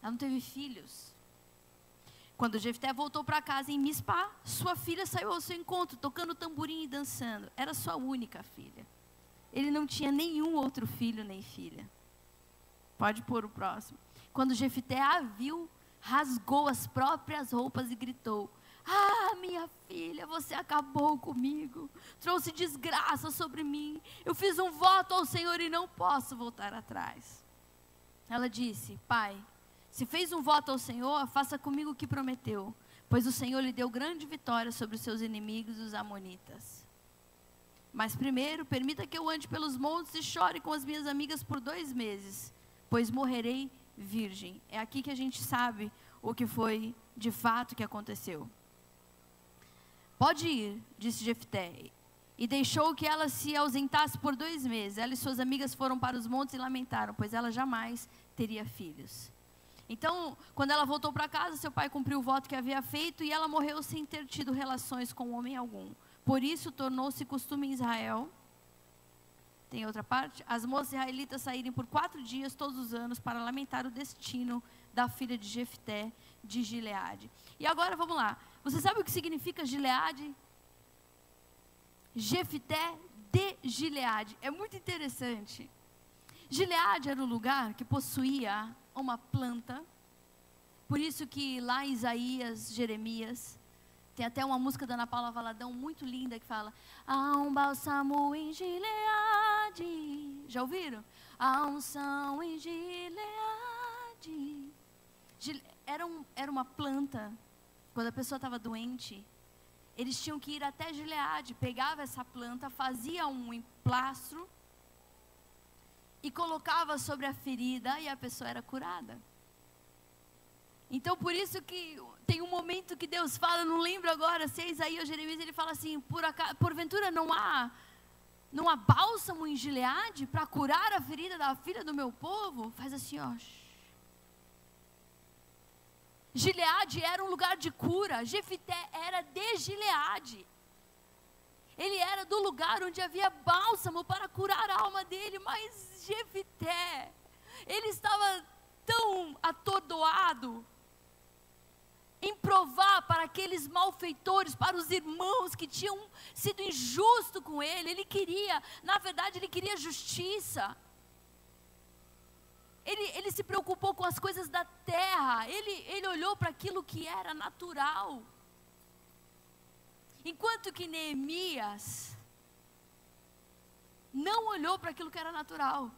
Speaker 1: Ela não teve filhos. Quando Jefté voltou para casa em Mispá, sua filha saiu ao seu encontro, tocando tamborim e dançando. Era sua única filha. Ele não tinha nenhum outro filho nem filha. Pode pôr o próximo. Quando Jefté a viu, rasgou as próprias roupas e gritou: Ah, minha filha, você acabou comigo, trouxe desgraça sobre mim. Eu fiz um voto ao Senhor e não posso voltar atrás. Ela disse: Pai, se fez um voto ao Senhor, faça comigo o que prometeu, pois o Senhor lhe deu grande vitória sobre os seus inimigos, os Amonitas. Mas primeiro, permita que eu ande pelos montes e chore com as minhas amigas por dois meses, pois morrerei virgem. É aqui que a gente sabe o que foi de fato que aconteceu. Pode ir, disse Jefté, e deixou que ela se ausentasse por dois meses. Ela e suas amigas foram para os montes e lamentaram, pois ela jamais teria filhos. Então, quando ela voltou para casa, seu pai cumpriu o voto que havia feito e ela morreu sem ter tido relações com homem algum. Por isso tornou-se costume em Israel. Tem outra parte? As moças israelitas saírem por quatro dias todos os anos para lamentar o destino da filha de Jefté de Gileade. E agora vamos lá. Você sabe o que significa Gileade? Jefté de Gileade. É muito interessante. Gileade era o lugar que possuía uma planta. Por isso que lá em Isaías, Jeremias, tem até uma música da Ana Paula Valadão muito linda que fala: Há um bálsamo em Gileade. Já ouviram? Há unção em Gileade. Era, um, era uma planta. Quando a pessoa estava doente, eles tinham que ir até Gileade, pegava essa planta, fazia um emplastro e colocava sobre a ferida e a pessoa era curada. Então, por isso que tem um momento que Deus fala, não lembro agora se é Isaías ou Jeremias, ele fala assim: por acaso, porventura não há, não há bálsamo em Gileade para curar a ferida da filha do meu povo? Faz assim, ó. Gileade era um lugar de cura, Jefité era de Gileade. Ele era do lugar onde havia bálsamo para curar a alma dele, mas Jefité, ele estava tão atordoado em provar para aqueles malfeitores, para os irmãos que tinham sido injusto com ele. Ele queria, na verdade, ele queria justiça. Ele, ele se preocupou com as coisas da terra. Ele, ele olhou para aquilo que era natural. Enquanto que Neemias não olhou para aquilo que era natural.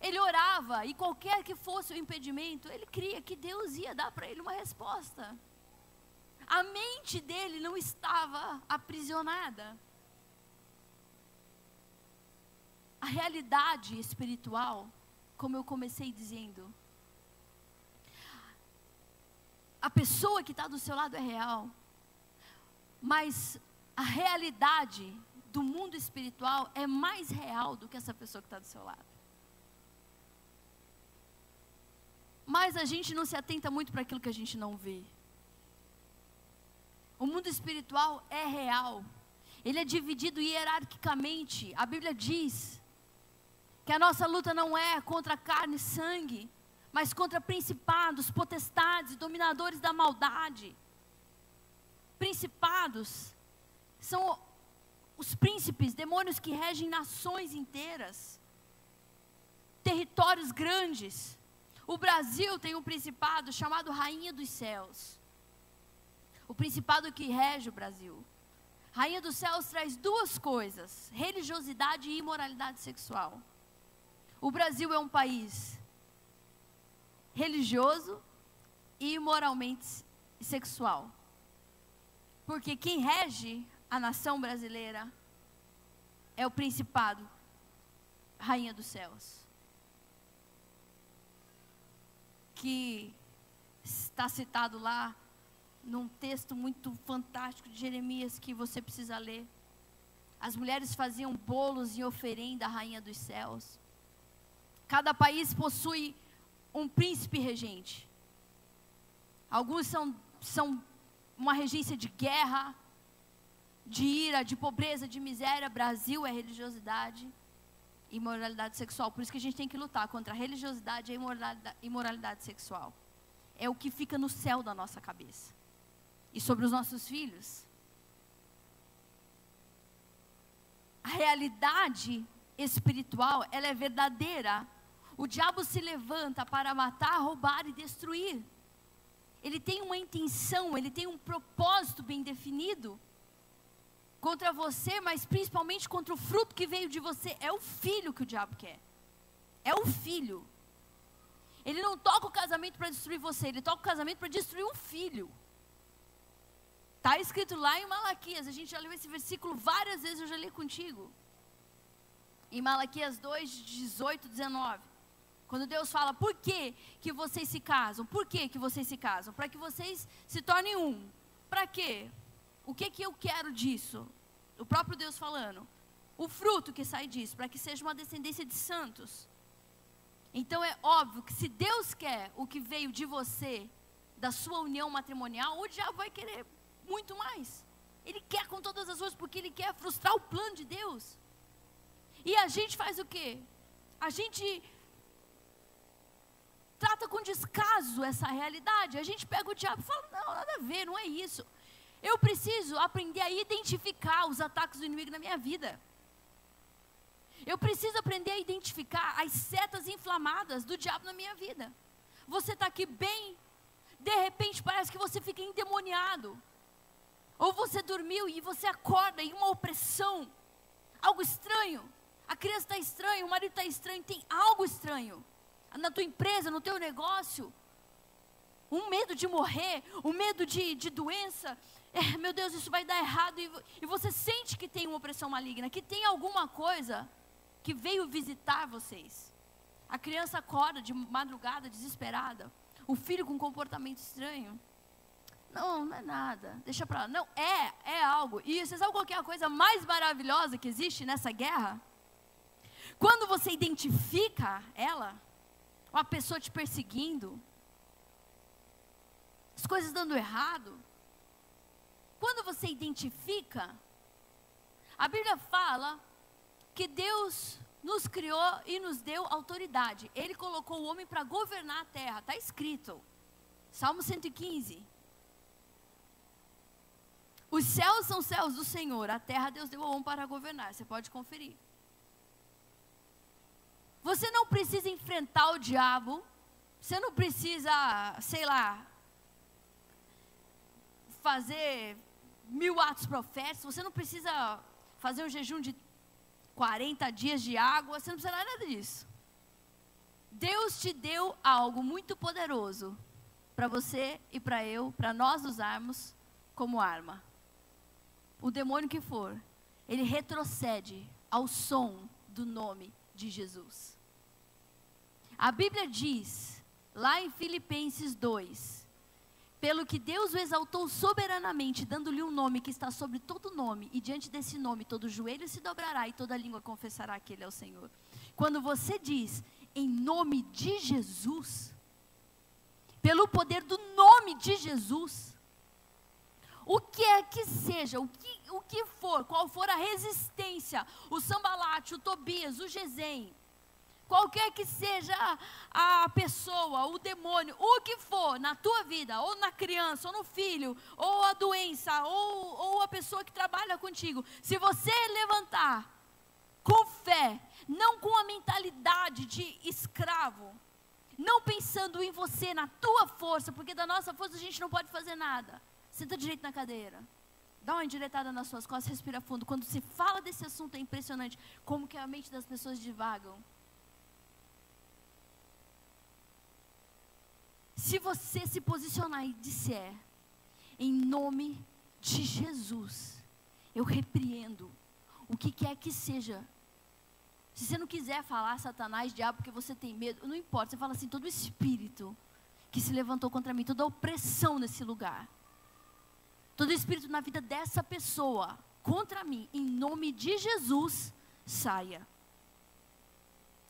Speaker 1: Ele orava e qualquer que fosse o impedimento, ele cria que Deus ia dar para ele uma resposta. A mente dele não estava aprisionada. A realidade espiritual, como eu comecei dizendo, a pessoa que está do seu lado é real, mas a realidade do mundo espiritual é mais real do que essa pessoa que está do seu lado. mas a gente não se atenta muito para aquilo que a gente não vê. O mundo espiritual é real. Ele é dividido hierarquicamente. A Bíblia diz que a nossa luta não é contra carne e sangue, mas contra principados, potestades, dominadores da maldade. Principados são os príncipes, demônios que regem nações inteiras, territórios grandes. O Brasil tem um principado chamado Rainha dos Céus. O principado que rege o Brasil. Rainha dos Céus traz duas coisas: religiosidade e imoralidade sexual. O Brasil é um país religioso e imoralmente sexual. Porque quem rege a nação brasileira é o principado, Rainha dos Céus que está citado lá num texto muito fantástico de Jeremias que você precisa ler. As mulheres faziam bolos em oferenda à rainha dos céus. Cada país possui um príncipe regente. Alguns são, são uma regência de guerra, de ira, de pobreza, de miséria. Brasil é religiosidade e imoralidade sexual. Por isso que a gente tem que lutar contra a religiosidade e a imoralidade, imoralidade sexual. É o que fica no céu da nossa cabeça. E sobre os nossos filhos. A realidade espiritual, ela é verdadeira. O diabo se levanta para matar, roubar e destruir. Ele tem uma intenção, ele tem um propósito bem definido contra você, mas principalmente contra o fruto que veio de você. É o filho que o diabo quer. É o filho. Ele não toca o casamento para destruir você, ele toca o casamento para destruir um filho. Está escrito lá em Malaquias, a gente já leu esse versículo várias vezes, eu já li contigo. Em Malaquias 2, 18, 19. Quando Deus fala, por que, que vocês se casam? Por que, que vocês se casam? Para que vocês se tornem um. Para quê? O que, que eu quero disso? O próprio Deus falando. O fruto que sai disso, para que seja uma descendência de santos. Então é óbvio que se Deus quer o que veio de você, da sua união matrimonial, o diabo vai querer muito mais. Ele quer com todas as coisas, porque ele quer frustrar o plano de Deus. E a gente faz o quê? A gente trata com descaso essa realidade. A gente pega o diabo e fala: não, nada a ver, não é isso. Eu preciso aprender a identificar os ataques do inimigo na minha vida. Eu preciso aprender a identificar as setas inflamadas do diabo na minha vida. Você está aqui bem, de repente parece que você fica endemoniado. Ou você dormiu e você acorda em uma opressão, algo estranho. A criança está estranha, o marido está estranho, tem algo estranho na tua empresa, no teu negócio. Um medo de morrer, um medo de, de doença. É, meu Deus, isso vai dar errado. E, e você sente que tem uma opressão maligna, que tem alguma coisa que veio visitar vocês. A criança acorda de madrugada, desesperada. O filho com comportamento estranho. Não, não é nada. Deixa pra lá. Não, é, é algo. E você sabe qual é a coisa mais maravilhosa que existe nessa guerra? Quando você identifica ela, uma pessoa te perseguindo, as coisas dando errado. Quando você identifica, a Bíblia fala que Deus nos criou e nos deu autoridade. Ele colocou o homem para governar a terra. Está escrito. Salmo 115. Os céus são céus do Senhor, a terra Deus deu ao homem para governar. Você pode conferir. Você não precisa enfrentar o diabo. Você não precisa, sei lá, fazer mil atos proféticos. Você não precisa fazer um jejum de 40 dias de água. Você não precisa nada disso. Deus te deu algo muito poderoso para você e para eu, para nós usarmos como arma. O demônio que for, ele retrocede ao som do nome de Jesus. A Bíblia diz, lá em Filipenses 2, pelo que Deus o exaltou soberanamente, dando-lhe um nome que está sobre todo nome, e diante desse nome todo joelho se dobrará e toda língua confessará que Ele é o Senhor. Quando você diz, em nome de Jesus, pelo poder do nome de Jesus, o que é que seja, o que, o que for, qual for a resistência, o sambalate, o Tobias, o Gesem, qualquer que seja a pessoa, o demônio, o que for na tua vida, ou na criança, ou no filho, ou a doença, ou, ou a pessoa que trabalha contigo, se você levantar com fé, não com a mentalidade de escravo, não pensando em você, na tua força, porque da nossa força a gente não pode fazer nada. Senta direito na cadeira. Dá uma indiretada nas suas costas, respira fundo. Quando se fala desse assunto é impressionante como que a mente das pessoas divagam. Se você se posicionar e disser, em nome de Jesus, eu repreendo o que quer que seja. Se você não quiser falar Satanás, diabo, porque você tem medo, não importa. Você fala assim, todo espírito que se levantou contra mim, toda opressão nesse lugar, todo espírito na vida dessa pessoa contra mim, em nome de Jesus, saia.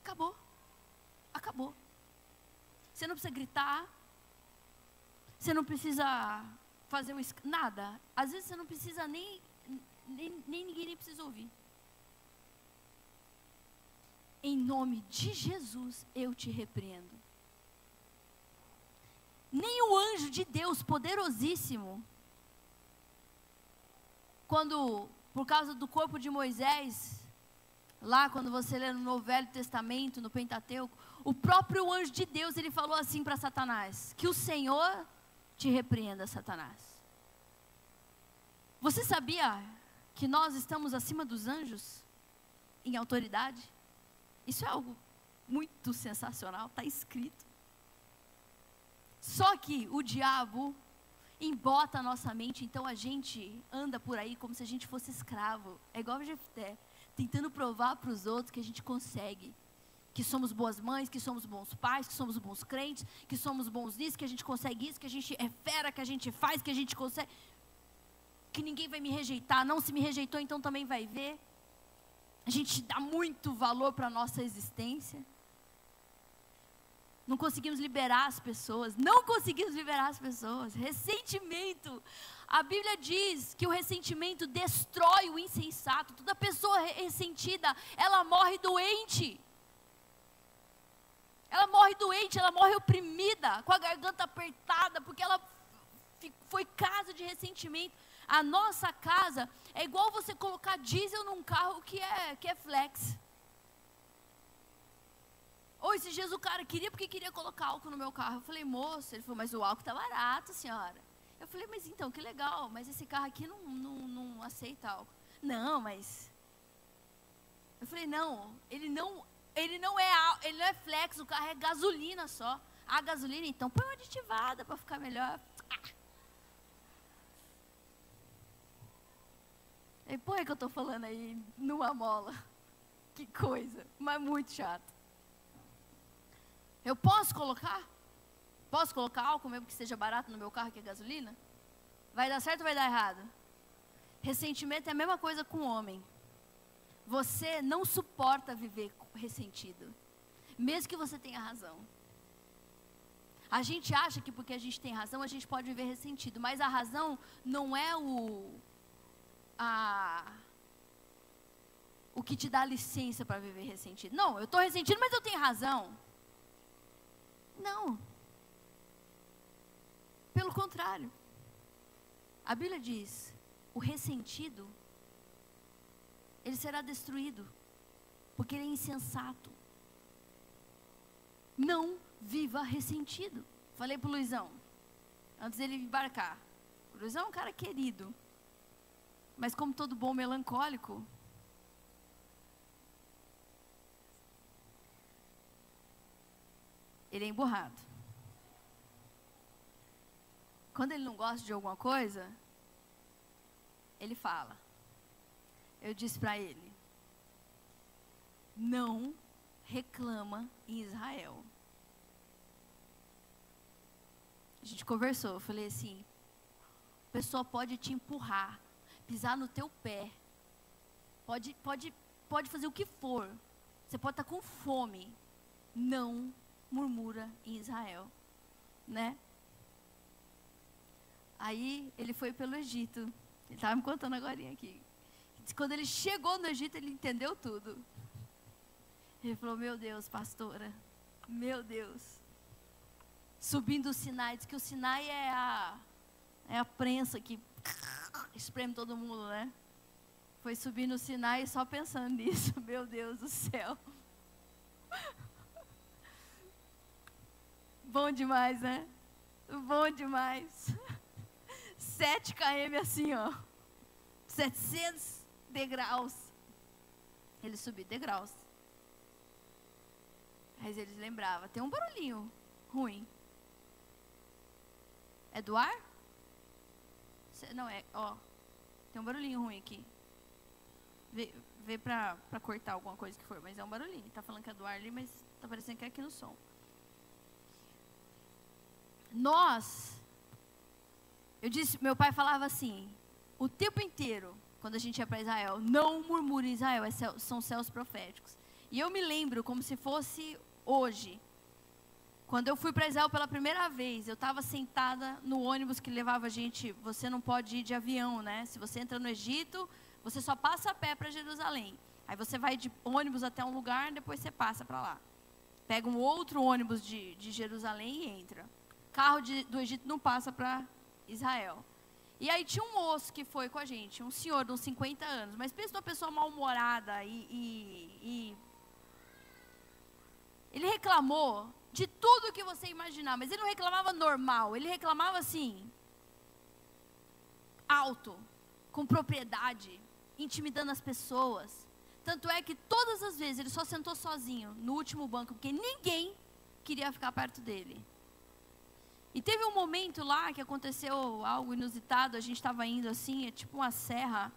Speaker 1: Acabou. Acabou. Você não precisa gritar. Você não precisa fazer um nada. Às vezes você não precisa nem, nem, nem ninguém nem precisa ouvir. Em nome de Jesus eu te repreendo. Nem o anjo de Deus poderosíssimo, quando por causa do corpo de Moisés, lá quando você lê no Velho Testamento, no Pentateuco, o próprio anjo de Deus, ele falou assim para Satanás: Que o Senhor te repreenda, Satanás. Você sabia que nós estamos acima dos anjos em autoridade? Isso é algo muito sensacional, está escrito. Só que o diabo embota a nossa mente, então a gente anda por aí como se a gente fosse escravo. É igual o Jefté, tentando provar para os outros que a gente consegue que somos boas mães, que somos bons pais, que somos bons crentes, que somos bons nisso, que a gente consegue isso, que a gente é fera, que a gente faz, que a gente consegue. Que ninguém vai me rejeitar. Não, se me rejeitou, então também vai ver. A gente dá muito valor para a nossa existência. Não conseguimos liberar as pessoas. Não conseguimos liberar as pessoas. Ressentimento. A Bíblia diz que o ressentimento destrói o insensato. Toda pessoa ressentida, ela morre doente. Ela morre doente, ela morre oprimida, com a garganta apertada, porque ela foi casa de ressentimento. A nossa casa é igual você colocar diesel num carro que é, que é flex. Ou esses dias o cara queria porque queria colocar álcool no meu carro. Eu falei, moço, ele falou, mas o álcool está barato, senhora. Eu falei, mas então, que legal, mas esse carro aqui não, não, não aceita álcool. Não, mas. Eu falei, não, ele não ele não é ele não é flex, o carro é gasolina só. A gasolina, então põe uma aditivada para ficar melhor. E põe que eu estou falando aí numa mola. Que coisa, mas muito chato. Eu posso colocar? Posso colocar álcool mesmo que seja barato no meu carro que é gasolina? Vai dar certo ou vai dar errado? Ressentimento é a mesma coisa com o homem. Você não suporta viver ressentido, mesmo que você tenha razão. A gente acha que porque a gente tem razão, a gente pode viver ressentido, mas a razão não é o a o que te dá licença para viver ressentido. Não, eu estou ressentido, mas eu tenho razão. Não. Pelo contrário. A Bíblia diz: o ressentido ele será destruído, porque ele é insensato. Não viva ressentido. Falei para o Luizão, antes dele embarcar. O Luizão é um cara querido, mas como todo bom melancólico, ele é emburrado. Quando ele não gosta de alguma coisa, ele fala eu disse para ele: não reclama em Israel. A gente conversou, eu falei assim: a pessoa pode te empurrar, pisar no teu pé, pode, pode, pode fazer o que for, você pode estar com fome, não murmura em Israel, né? Aí ele foi pelo Egito, ele estava me contando agora aqui. Quando ele chegou no Egito, ele entendeu tudo. Ele falou: Meu Deus, pastora, meu Deus. Subindo o Sinai, diz que o Sinai é a, é a prensa que espreme todo mundo, né? Foi subindo o Sinai só pensando nisso. Meu Deus do céu. Bom demais, né? Bom demais. 7 km assim, ó. 700 degraus. Ele subiu degraus. Mas eles lembravam, tem um barulhinho ruim. É do ar? Não, é, ó. Tem um barulhinho ruim aqui. Vê, vê pra, pra cortar alguma coisa que for, mas é um barulhinho. Tá falando que é do ar ali, mas tá parecendo que é aqui no som. Nós, eu disse, meu pai falava assim, o tempo inteiro, quando a gente ia para Israel, não murmure Israel, é são céus proféticos. E eu me lembro como se fosse hoje. Quando eu fui para Israel pela primeira vez, eu estava sentada no ônibus que levava a gente. Você não pode ir de avião, né? Se você entra no Egito, você só passa a pé para Jerusalém. Aí você vai de ônibus até um lugar, depois você passa para lá. Pega um outro ônibus de, de Jerusalém e entra. Carro de, do Egito não passa para Israel. E aí tinha um moço que foi com a gente, um senhor de uns 50 anos, mas pensa numa pessoa mal-humorada e, e, e ele reclamou de tudo que você imaginar, mas ele não reclamava normal, ele reclamava assim, alto, com propriedade, intimidando as pessoas. Tanto é que todas as vezes ele só sentou sozinho no último banco, porque ninguém queria ficar perto dele. E teve um momento lá que aconteceu algo inusitado, a gente estava indo assim, é tipo uma serra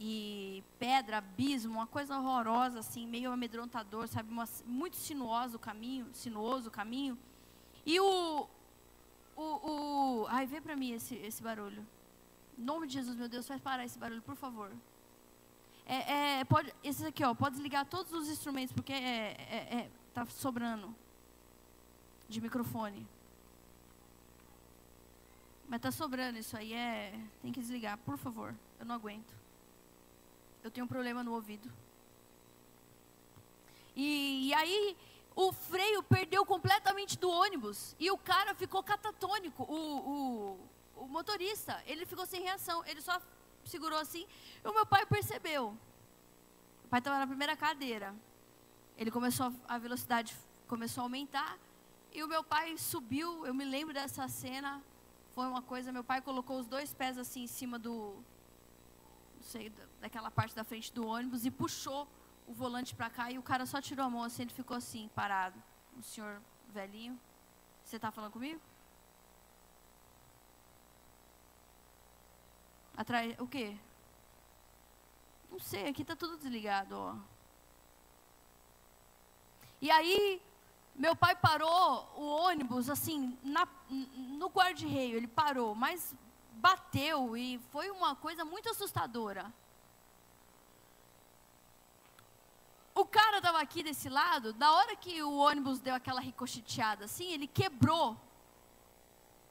Speaker 1: e pedra, abismo, uma coisa horrorosa, assim, meio amedrontador, sabe? Uma, muito sinuoso o caminho, sinuoso o caminho. E o. o, o ai, vê para mim esse, esse barulho. Em nome de Jesus, meu Deus, faz parar esse barulho, por favor. É, é, pode, esse aqui, ó, pode desligar todos os instrumentos, porque é, é, é, tá sobrando de microfone. Mas tá sobrando isso aí, é, tem que desligar, por favor. Eu não aguento. Eu tenho um problema no ouvido. E, e aí o freio perdeu completamente do ônibus e o cara ficou catatônico. O, o, o motorista, ele ficou sem reação. Ele só segurou assim. E o meu pai percebeu. O pai estava na primeira cadeira. Ele começou a velocidade começou a aumentar e o meu pai subiu. Eu me lembro dessa cena. Foi uma coisa. Meu pai colocou os dois pés assim em cima do não sei, daquela parte da frente do ônibus e puxou o volante para cá e o cara só tirou a mão assim, ele ficou assim, parado. O senhor velhinho, você está falando comigo? Atrás, o quê? Não sei, aqui está tudo desligado, ó. E aí, meu pai parou o ônibus, assim, na, no guarda-reio, ele parou, mas bateu e foi uma coisa muito assustadora. O cara estava aqui desse lado, da hora que o ônibus deu aquela ricocheteada assim, ele quebrou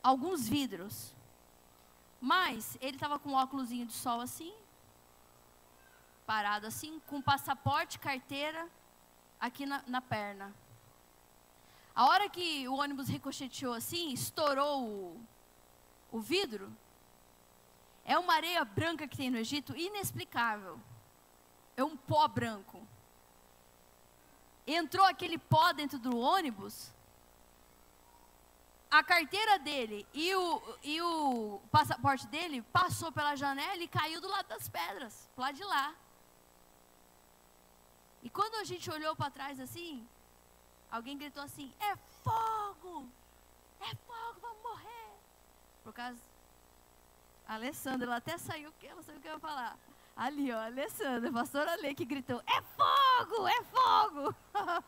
Speaker 1: alguns vidros. Mas ele estava com um óculos de sol assim, parado assim, com passaporte, carteira aqui na, na perna. A hora que o ônibus ricocheteou assim, estourou o, o vidro, é uma areia branca que tem no Egito inexplicável. É um pó branco. Entrou aquele pó dentro do ônibus. A carteira dele e o, e o passaporte dele passou pela janela e caiu do lado das pedras, lá de lá. E quando a gente olhou para trás assim, alguém gritou assim: É fogo! É fogo, vamos morrer! Por causa a Alessandra, ela até saiu porque ela o que eu ia falar. Ali, ó, a Alessandra, a pastora Lê, que gritou: É fogo! É fogo!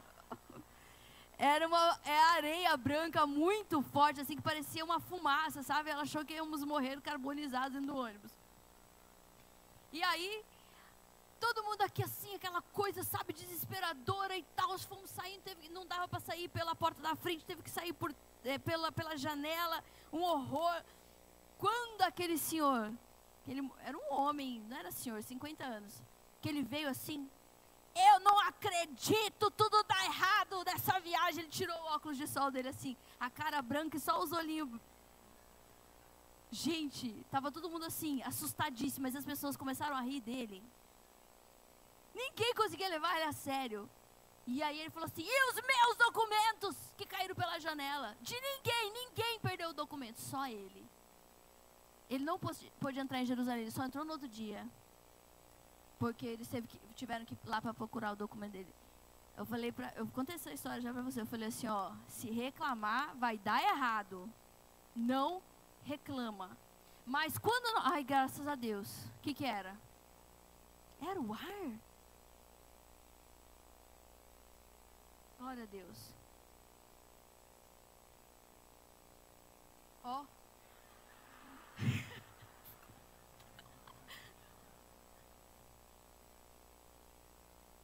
Speaker 1: Era uma é areia branca muito forte, assim, que parecia uma fumaça, sabe? Ela achou que íamos morrer carbonizados dentro do ônibus. E aí, todo mundo aqui assim, aquela coisa, sabe, desesperadora e tal. Fomos saindo, teve, não dava para sair pela porta da frente, teve que sair por, é, pela, pela janela, um horror. Quando aquele senhor, ele era um homem, não era senhor, 50 anos, que ele veio assim, eu não acredito, tudo dá errado nessa viagem. Ele tirou o óculos de sol dele assim, a cara branca e só os olhinhos. Gente, tava todo mundo assim, assustadíssimo, mas as pessoas começaram a rir dele. Ninguém conseguia levar ele a sério. E aí ele falou assim: e os meus documentos que caíram pela janela? De ninguém, ninguém perdeu o documento, só ele. Ele não pôde entrar em Jerusalém, ele só entrou no outro dia. Porque eles que, tiveram que ir lá para procurar o documento dele. Eu falei para, eu contei essa história já para você. Eu falei assim, ó, se reclamar vai dar errado. Não reclama. Mas quando, ai, graças a Deus. O que que era? Era o ar. Glória a Deus. Ó.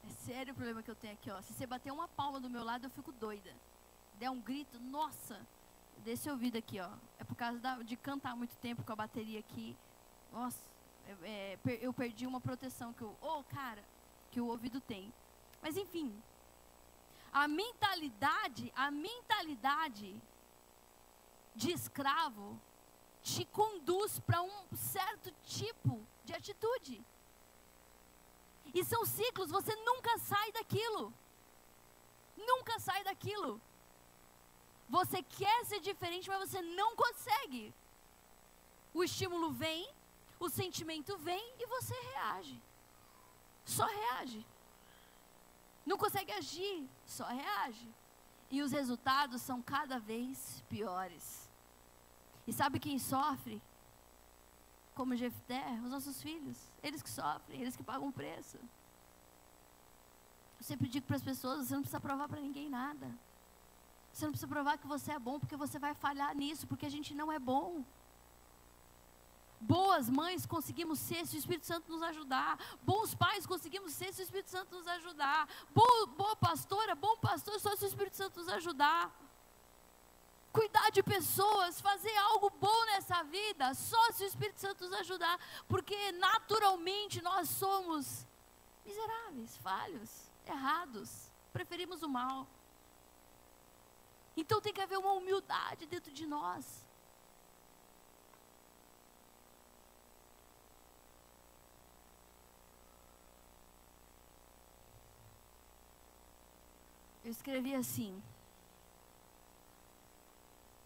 Speaker 1: É sério o problema que eu tenho aqui, ó. Se você bater uma palma do meu lado, eu fico doida. Der um grito, nossa, desse ouvido aqui, ó. É por causa da, de cantar muito tempo com a bateria aqui. Nossa, é, é, eu perdi uma proteção que o, oh, cara, que o ouvido tem. Mas enfim, a mentalidade, a mentalidade de escravo te conduz para um certo tipo de atitude. E são ciclos, você nunca sai daquilo. Nunca sai daquilo. Você quer ser diferente, mas você não consegue. O estímulo vem, o sentimento vem e você reage. Só reage. Não consegue agir, só reage. E os resultados são cada vez piores. E sabe quem sofre? Como Jefté, os nossos filhos. Eles que sofrem, eles que pagam o preço. Eu sempre digo para as pessoas: você não precisa provar para ninguém nada. Você não precisa provar que você é bom, porque você vai falhar nisso, porque a gente não é bom. Boas mães conseguimos ser se o Espírito Santo nos ajudar. Bons pais conseguimos ser se o Espírito Santo nos ajudar. Boa, boa pastora, bom pastor, só se o Espírito Santo nos ajudar. Cuidar de pessoas, fazer algo bom nessa vida, só se o Espírito Santo nos ajudar. Porque naturalmente nós somos miseráveis, falhos, errados. Preferimos o mal. Então tem que haver uma humildade dentro de nós. Eu escrevi assim: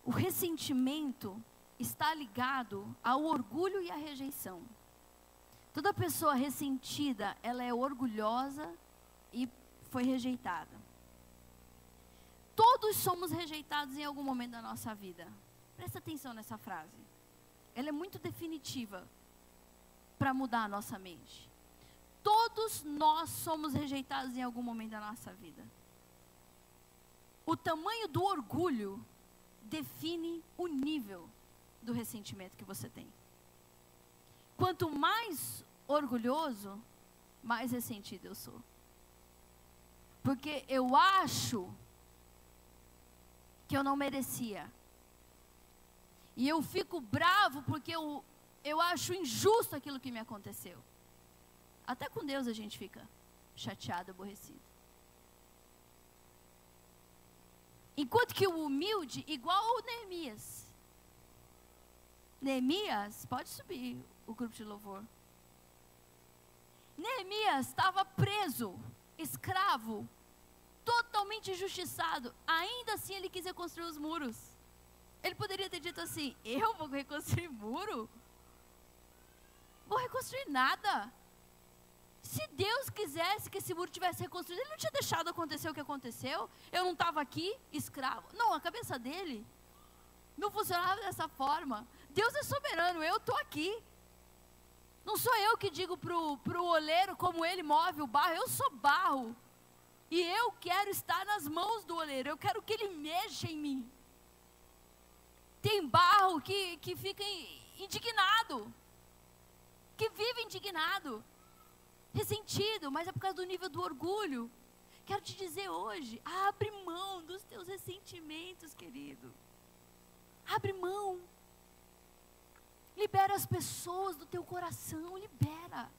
Speaker 1: o ressentimento está ligado ao orgulho e à rejeição. Toda pessoa ressentida, ela é orgulhosa e foi rejeitada. Todos somos rejeitados em algum momento da nossa vida. Presta atenção nessa frase. Ela é muito definitiva para mudar a nossa mente. Todos nós somos rejeitados em algum momento da nossa vida. O tamanho do orgulho define o nível do ressentimento que você tem. Quanto mais orgulhoso, mais ressentido eu sou. Porque eu acho que eu não merecia. E eu fico bravo porque eu, eu acho injusto aquilo que me aconteceu. Até com Deus a gente fica chateado, aborrecido. Enquanto que o humilde, igual o Neemias. Neemias, pode subir o grupo de louvor. Neemias estava preso, escravo, totalmente injustiçado. Ainda assim ele quis reconstruir os muros. Ele poderia ter dito assim: Eu vou reconstruir muro? Vou reconstruir nada. Se Deus quisesse que esse muro tivesse reconstruído, Ele não tinha deixado acontecer o que aconteceu. Eu não estava aqui, escravo. Não, a cabeça dele não funcionava dessa forma. Deus é soberano, eu estou aqui. Não sou eu que digo para o oleiro como ele move o barro, eu sou barro. E eu quero estar nas mãos do oleiro, eu quero que ele mexa em mim. Tem barro que, que fica indignado, que vive indignado ressentido, mas é por causa do nível do orgulho. Quero te dizer hoje, abre mão dos teus ressentimentos, querido. Abre mão. Libera as pessoas do teu coração, libera.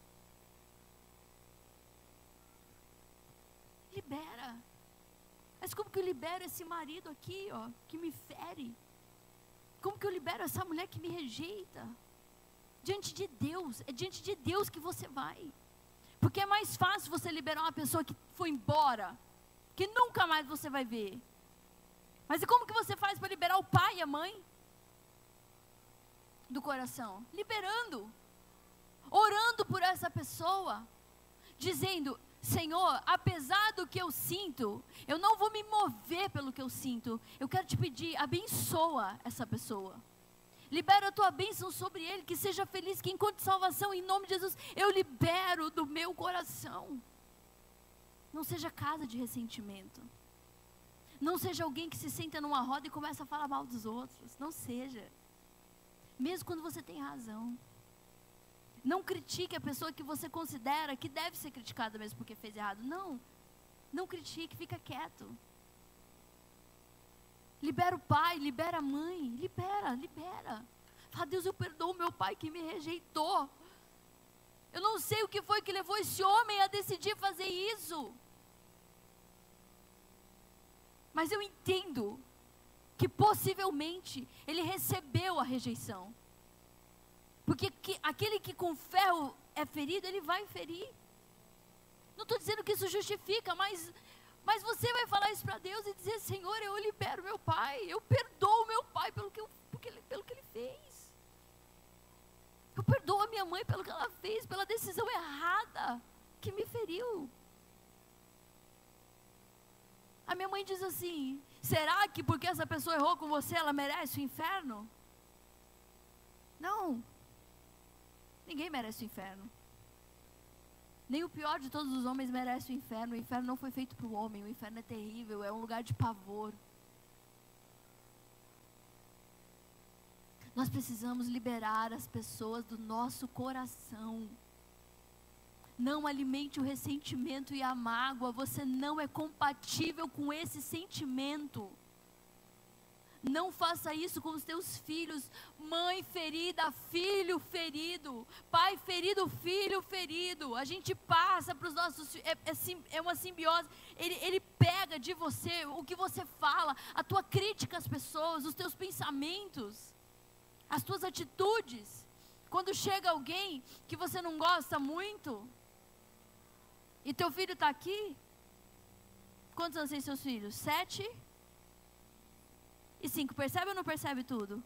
Speaker 1: Libera. Mas como que eu libero esse marido aqui, ó, que me fere? Como que eu libero essa mulher que me rejeita? Diante de Deus, é diante de Deus que você vai. Porque é mais fácil você liberar uma pessoa que foi embora, que nunca mais você vai ver. Mas e como que você faz para liberar o pai e a mãe do coração? Liberando, orando por essa pessoa, dizendo: Senhor, apesar do que eu sinto, eu não vou me mover pelo que eu sinto. Eu quero te pedir, abençoa essa pessoa. Libera a tua bênção sobre ele, que seja feliz, que encontre salvação em nome de Jesus. Eu libero do meu coração. Não seja casa de ressentimento. Não seja alguém que se senta numa roda e começa a falar mal dos outros. Não seja. mesmo quando você tem razão. Não critique a pessoa que você considera que deve ser criticada mesmo porque fez errado. Não. Não critique, fica quieto. Libera o pai, libera a mãe, libera, libera. Fala, Deus, eu perdoo meu pai que me rejeitou. Eu não sei o que foi que levou esse homem a decidir fazer isso. Mas eu entendo que possivelmente ele recebeu a rejeição. Porque que, aquele que com ferro é ferido, ele vai ferir. Não estou dizendo que isso justifica, mas, mas você vai falar isso para Deus e dizer: Senhor, eu libero meu pai, eu perdoo meu pai pelo que, eu, pelo que ele fez. Eu perdoo a minha mãe pelo que ela fez, pela decisão errada que me feriu. A minha mãe diz assim: será que porque essa pessoa errou com você, ela merece o inferno? Não. Ninguém merece o inferno. Nem o pior de todos os homens merece o inferno. O inferno não foi feito para o homem. O inferno é terrível, é um lugar de pavor. Nós precisamos liberar as pessoas do nosso coração. Não alimente o ressentimento e a mágoa. Você não é compatível com esse sentimento. Não faça isso com os teus filhos. Mãe ferida, filho ferido. Pai ferido, filho ferido. A gente passa para os nossos é, é, é, uma simbiose. Ele, ele pega de você o que você fala, a tua crítica às pessoas, os teus pensamentos, as tuas atitudes. Quando chega alguém que você não gosta muito, e teu filho está aqui, quantos anos tem seus filhos? Sete? E cinco. Percebe ou não percebe tudo?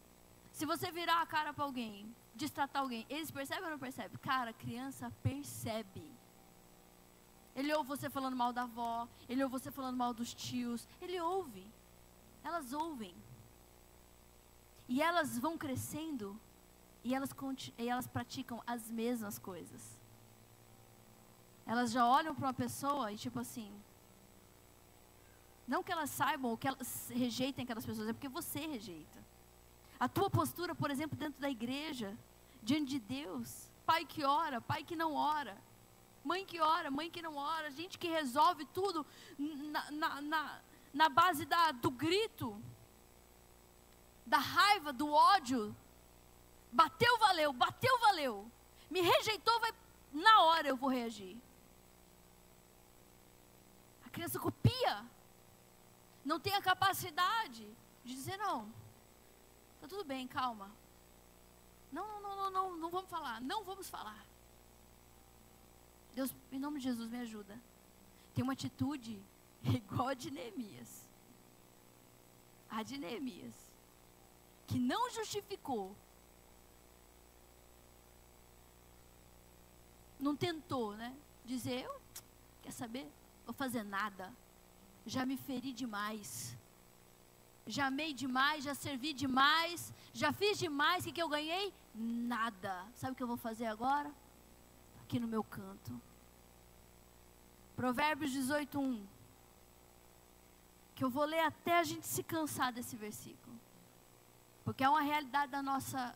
Speaker 1: Se você virar a cara para alguém, destratar alguém, eles percebem ou não percebem? Cara, criança percebe. Ele ouve você falando mal da avó, ele ouve você falando mal dos tios, ele ouve. Elas ouvem. E elas vão crescendo e elas, e elas praticam as mesmas coisas. Elas já olham para uma pessoa e tipo assim, não que elas saibam ou que elas rejeitem aquelas pessoas, é porque você rejeita. A tua postura, por exemplo, dentro da igreja, diante de Deus, pai que ora, pai que não ora, mãe que ora, mãe que não ora, gente que resolve tudo na, na, na, na base da, do grito, da raiva, do ódio. Bateu, valeu, bateu, valeu. Me rejeitou, vai, na hora eu vou reagir. A criança copia não tem a capacidade de dizer não. Tá tudo bem, calma. Não, não, não, não, não, não vamos falar. Não vamos falar. Deus, em nome de Jesus, me ajuda. Tem uma atitude igual a de Neemias. A de Neemias. Que não justificou. Não tentou, né? Dizer, eu, quer saber? Vou fazer nada já me feri demais. Já amei demais, já servi demais, já fiz demais, o que, que eu ganhei? Nada. Sabe o que eu vou fazer agora? Aqui no meu canto. Provérbios 18, 1. Que eu vou ler até a gente se cansar desse versículo. Porque é uma realidade da nossa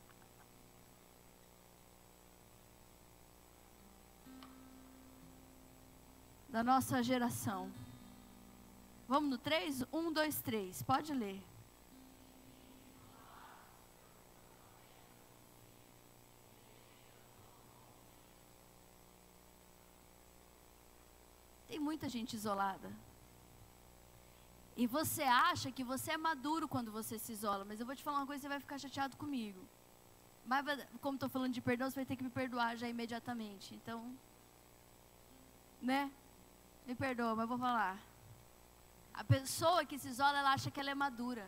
Speaker 1: da nossa geração. Vamos no 3? 1, 2, 3. Pode ler. Tem muita gente isolada. E você acha que você é maduro quando você se isola, mas eu vou te falar uma coisa, você vai ficar chateado comigo. Mas como estou falando de perdão, você vai ter que me perdoar já imediatamente. Então, né? Me perdoa, mas eu vou falar. A pessoa que se isola, ela acha que ela é madura.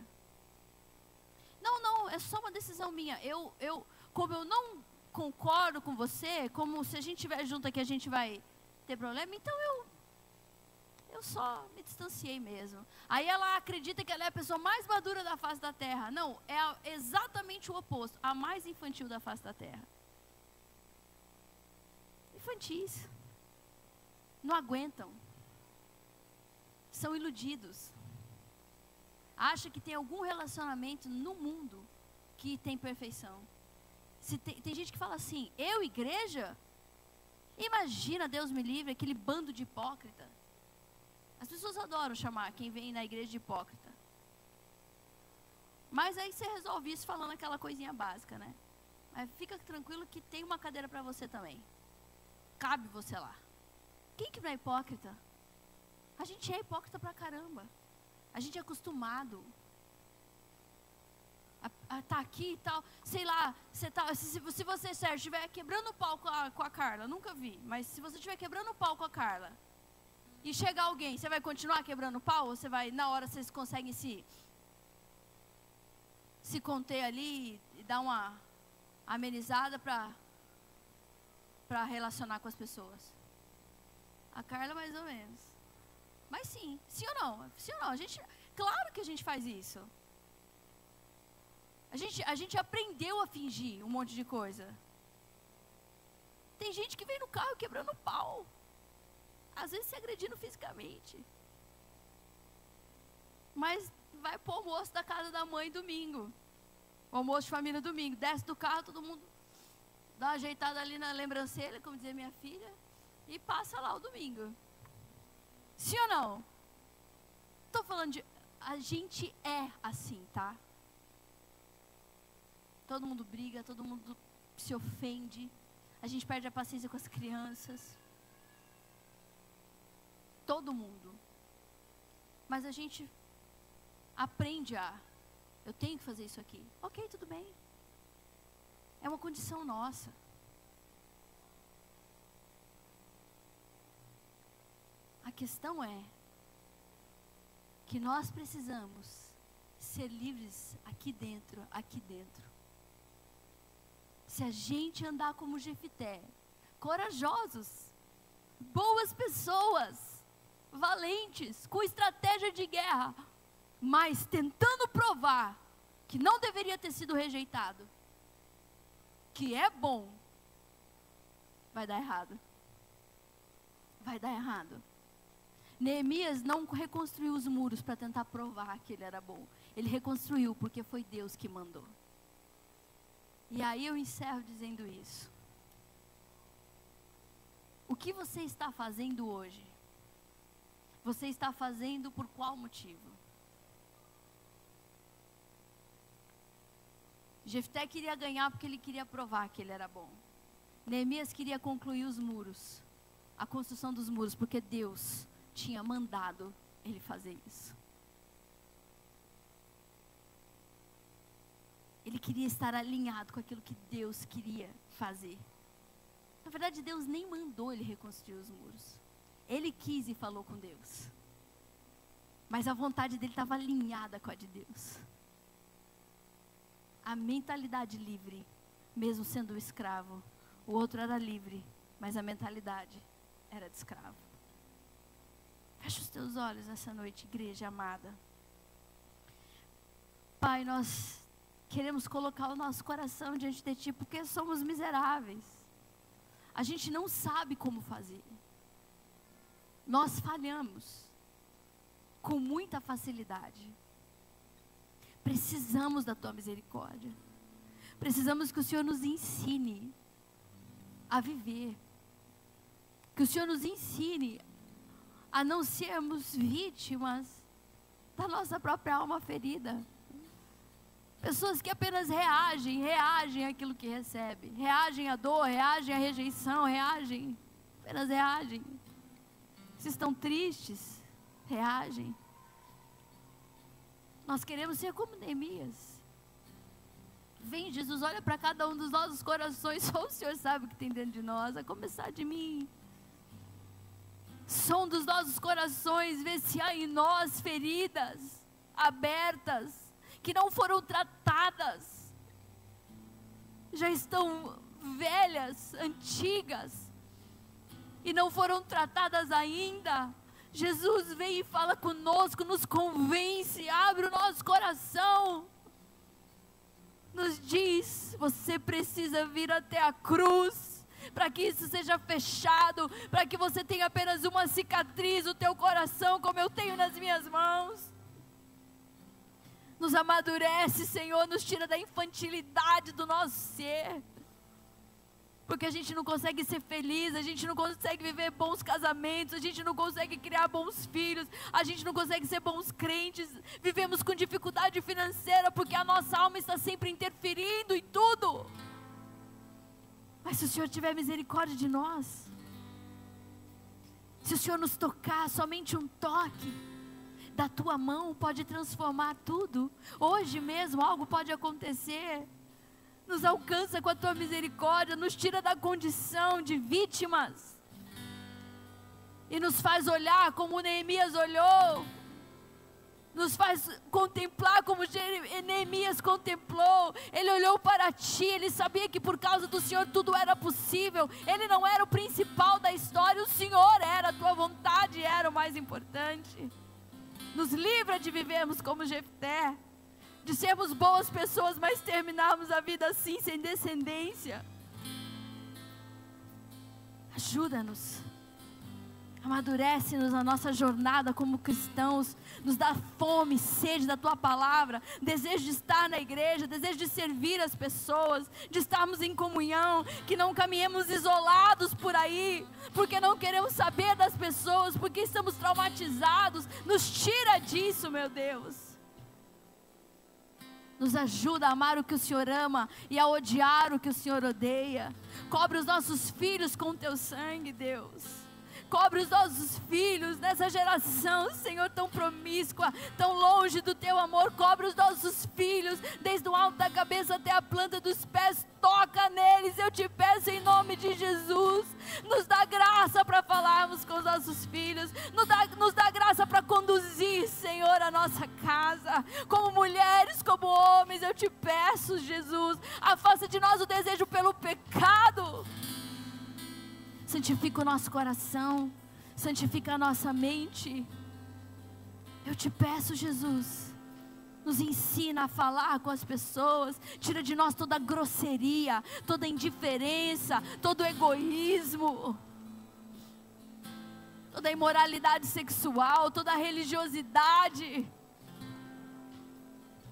Speaker 1: Não, não, é só uma decisão minha. Eu, eu, como eu não concordo com você, como se a gente estiver junto aqui a gente vai ter problema, então eu eu só me distanciei mesmo. Aí ela acredita que ela é a pessoa mais madura da face da terra. Não, é exatamente o oposto, a mais infantil da face da terra. Infantis. Não aguentam são iludidos. Acha que tem algum relacionamento no mundo que tem perfeição. Se tem, tem gente que fala assim, eu, igreja? Imagina, Deus me livre, aquele bando de hipócrita. As pessoas adoram chamar quem vem na igreja de hipócrita. Mas aí você resolve isso falando aquela coisinha básica, né? Mas fica tranquilo que tem uma cadeira para você também. Cabe você lá. Quem que não é hipócrita? A gente é hipócrita pra caramba. A gente é acostumado a estar tá aqui e tal. Sei lá, tá, se, se você, Sérgio, estiver quebrando o pau com a, com a Carla, nunca vi, mas se você estiver quebrando o pau com a Carla e chegar alguém, você vai continuar quebrando o pau? Ou você vai, na hora, vocês conseguem se, se conter ali e dar uma amenizada para para relacionar com as pessoas? A Carla, mais ou menos. Mas sim, sim ou não? Sim ou não? A gente, claro que a gente faz isso. A gente, a gente aprendeu a fingir um monte de coisa. Tem gente que vem no carro quebrando pau. Às vezes se agredindo fisicamente. Mas vai pro almoço da casa da mãe domingo. O almoço de família domingo. Desce do carro, todo mundo dá uma ajeitada ali na lembrancelha, como dizia minha filha e passa lá o domingo. Sim ou não? Estou falando de. A gente é assim, tá? Todo mundo briga, todo mundo se ofende. A gente perde a paciência com as crianças. Todo mundo. Mas a gente aprende a. Eu tenho que fazer isso aqui. Ok, tudo bem. É uma condição nossa. Questão é que nós precisamos ser livres aqui dentro, aqui dentro. Se a gente andar como Jefité, corajosos, boas pessoas, valentes, com estratégia de guerra, mas tentando provar que não deveria ter sido rejeitado, que é bom, vai dar errado. Vai dar errado. Neemias não reconstruiu os muros para tentar provar que ele era bom. Ele reconstruiu porque foi Deus que mandou. E aí eu encerro dizendo isso. O que você está fazendo hoje? Você está fazendo por qual motivo? Jefté queria ganhar porque ele queria provar que ele era bom. Neemias queria concluir os muros, a construção dos muros, porque Deus tinha mandado ele fazer isso. Ele queria estar alinhado com aquilo que Deus queria fazer. Na verdade, Deus nem mandou ele reconstruir os muros. Ele quis e falou com Deus. Mas a vontade dele estava alinhada com a de Deus. A mentalidade livre, mesmo sendo escravo. O outro era livre, mas a mentalidade era de escravo. Feche os teus olhos essa noite, igreja amada. Pai, nós queremos colocar o nosso coração diante de Ti, porque somos miseráveis. A gente não sabe como fazer. Nós falhamos com muita facilidade. Precisamos da Tua misericórdia. Precisamos que o Senhor nos ensine a viver. Que o Senhor nos ensine a não sermos vítimas da nossa própria alma ferida. Pessoas que apenas reagem, reagem àquilo que recebe, reagem à dor, reagem à rejeição, reagem, apenas reagem. Se estão tristes, reagem. Nós queremos ser como Neemias. Vem, Jesus, olha para cada um dos nossos corações, só o Senhor sabe o que tem dentro de nós, a começar de mim som dos nossos corações, vê se há em nós feridas abertas, que não foram tratadas, já estão velhas, antigas, e não foram tratadas ainda. Jesus vem e fala conosco, nos convence, abre o nosso coração, nos diz: você precisa vir até a cruz para que isso seja fechado, para que você tenha apenas uma cicatriz no teu coração, como eu tenho nas minhas mãos. Nos amadurece, Senhor, nos tira da infantilidade do nosso ser. Porque a gente não consegue ser feliz, a gente não consegue viver bons casamentos, a gente não consegue criar bons filhos, a gente não consegue ser bons crentes, vivemos com dificuldade financeira porque a nossa alma está sempre interferindo em tudo. Mas se o Senhor tiver misericórdia de nós, se o Senhor nos tocar, somente um toque da tua mão pode transformar tudo. Hoje mesmo algo pode acontecer nos alcança com a tua misericórdia, nos tira da condição de vítimas e nos faz olhar como Neemias olhou, nos faz contemplar como Neemias contemplou. Ele olhou para ti, ele sabia que por causa do Senhor tudo era possível. Ele não era o principal da história, o Senhor era, a tua vontade era o mais importante. Nos livra de vivermos como Jefté de sermos boas pessoas, mas terminarmos a vida assim, sem descendência. Ajuda-nos, amadurece-nos na nossa jornada como cristãos, nos dá fome, sede da tua palavra, desejo de estar na igreja, desejo de servir as pessoas, de estarmos em comunhão, que não caminhemos isolados por aí, porque não queremos saber das pessoas, porque estamos traumatizados. Nos tira disso, meu Deus. Nos ajuda a amar o que o Senhor ama e a odiar o que o Senhor odeia. Cobre os nossos filhos com teu sangue, Deus. Cobre os nossos filhos nessa geração, Senhor, tão promíscua, tão longe do teu amor. Cobre os nossos filhos, desde o alto da cabeça até a planta dos pés. Toca neles, eu te peço em nome de Jesus. Nos dá graça para falarmos com os nossos filhos. Nos dá, nos dá graça para conduzir, Senhor, a nossa casa. Como mulheres, como homens, eu te peço, Jesus. Afasta de nós o desejo pelo pecado santifica o nosso coração, santifica a nossa mente. Eu te peço, Jesus, nos ensina a falar com as pessoas, tira de nós toda grosseria, toda indiferença, todo egoísmo, toda imoralidade sexual, toda religiosidade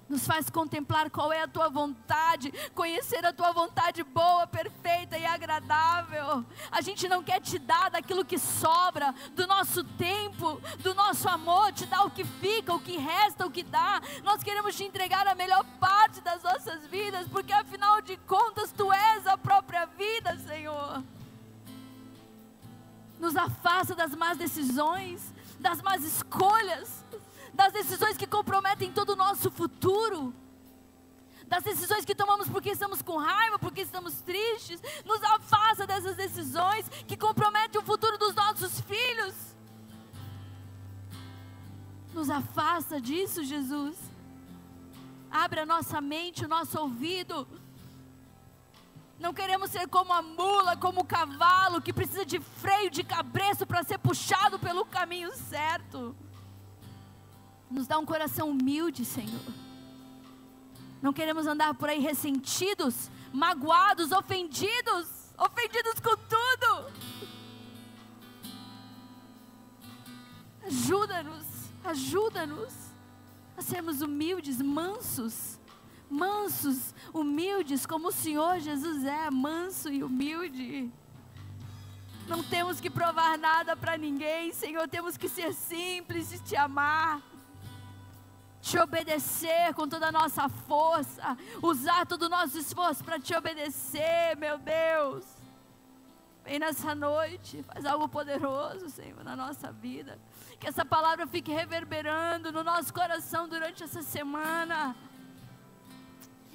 Speaker 1: nos faz contemplar qual é a tua vontade, conhecer a tua vontade boa, perfeita e agradável. A gente não quer te dar daquilo que sobra, do nosso tempo, do nosso amor, te dar o que fica, o que resta, o que dá. Nós queremos te entregar a melhor parte das nossas vidas, porque afinal de contas tu és a própria vida, Senhor. Nos afasta das más decisões, das más escolhas das decisões que comprometem todo o nosso futuro, das decisões que tomamos porque estamos com raiva, porque estamos tristes, nos afasta dessas decisões que comprometem o futuro dos nossos filhos. Nos afasta disso, Jesus. Abre a nossa mente, o nosso ouvido. Não queremos ser como a mula, como o cavalo que precisa de freio de cabreço para ser puxado pelo caminho certo. Nos dá um coração humilde, Senhor. Não queremos andar por aí ressentidos, magoados, ofendidos, ofendidos com tudo. Ajuda-nos, ajuda-nos a sermos humildes, mansos, mansos, humildes, como o Senhor Jesus é, manso e humilde. Não temos que provar nada para ninguém, Senhor, temos que ser simples e te amar te obedecer com toda a nossa força, usar todo o nosso esforço para te obedecer, meu Deus. Vem nessa noite, faz algo poderoso, Senhor, na nossa vida. Que essa palavra fique reverberando no nosso coração durante essa semana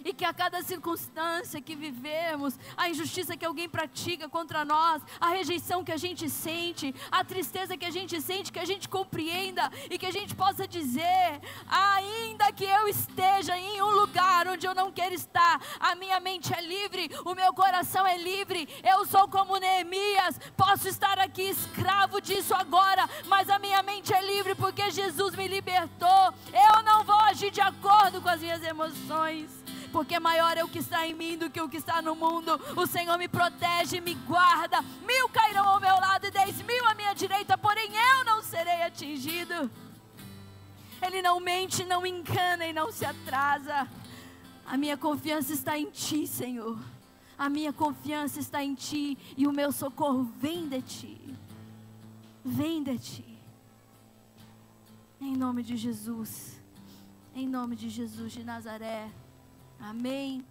Speaker 1: e que a cada circunstância que vivemos, a injustiça que alguém pratica contra nós, a rejeição que a gente sente, a tristeza que a gente sente, que a gente compreenda e que a gente possa dizer: ainda que eu esteja em um lugar onde eu não quero estar, a minha mente é livre, o meu coração é livre, eu sou como Neemias, posso estar aqui escravo disso agora, mas a minha mente é livre porque Jesus me libertou. Eu não vou agir de acordo com as minhas emoções porque maior é o que está em mim do que o que está no mundo. O Senhor me protege, me guarda. Mil cairão ao meu lado e dez mil à minha direita, porém eu não serei atingido. Ele não mente, não engana e não se atrasa. A minha confiança está em Ti, Senhor. A minha confiança está em Ti e o meu socorro vem de Ti. Vem de Ti. Em nome de Jesus. Em nome de Jesus de Nazaré. Amém.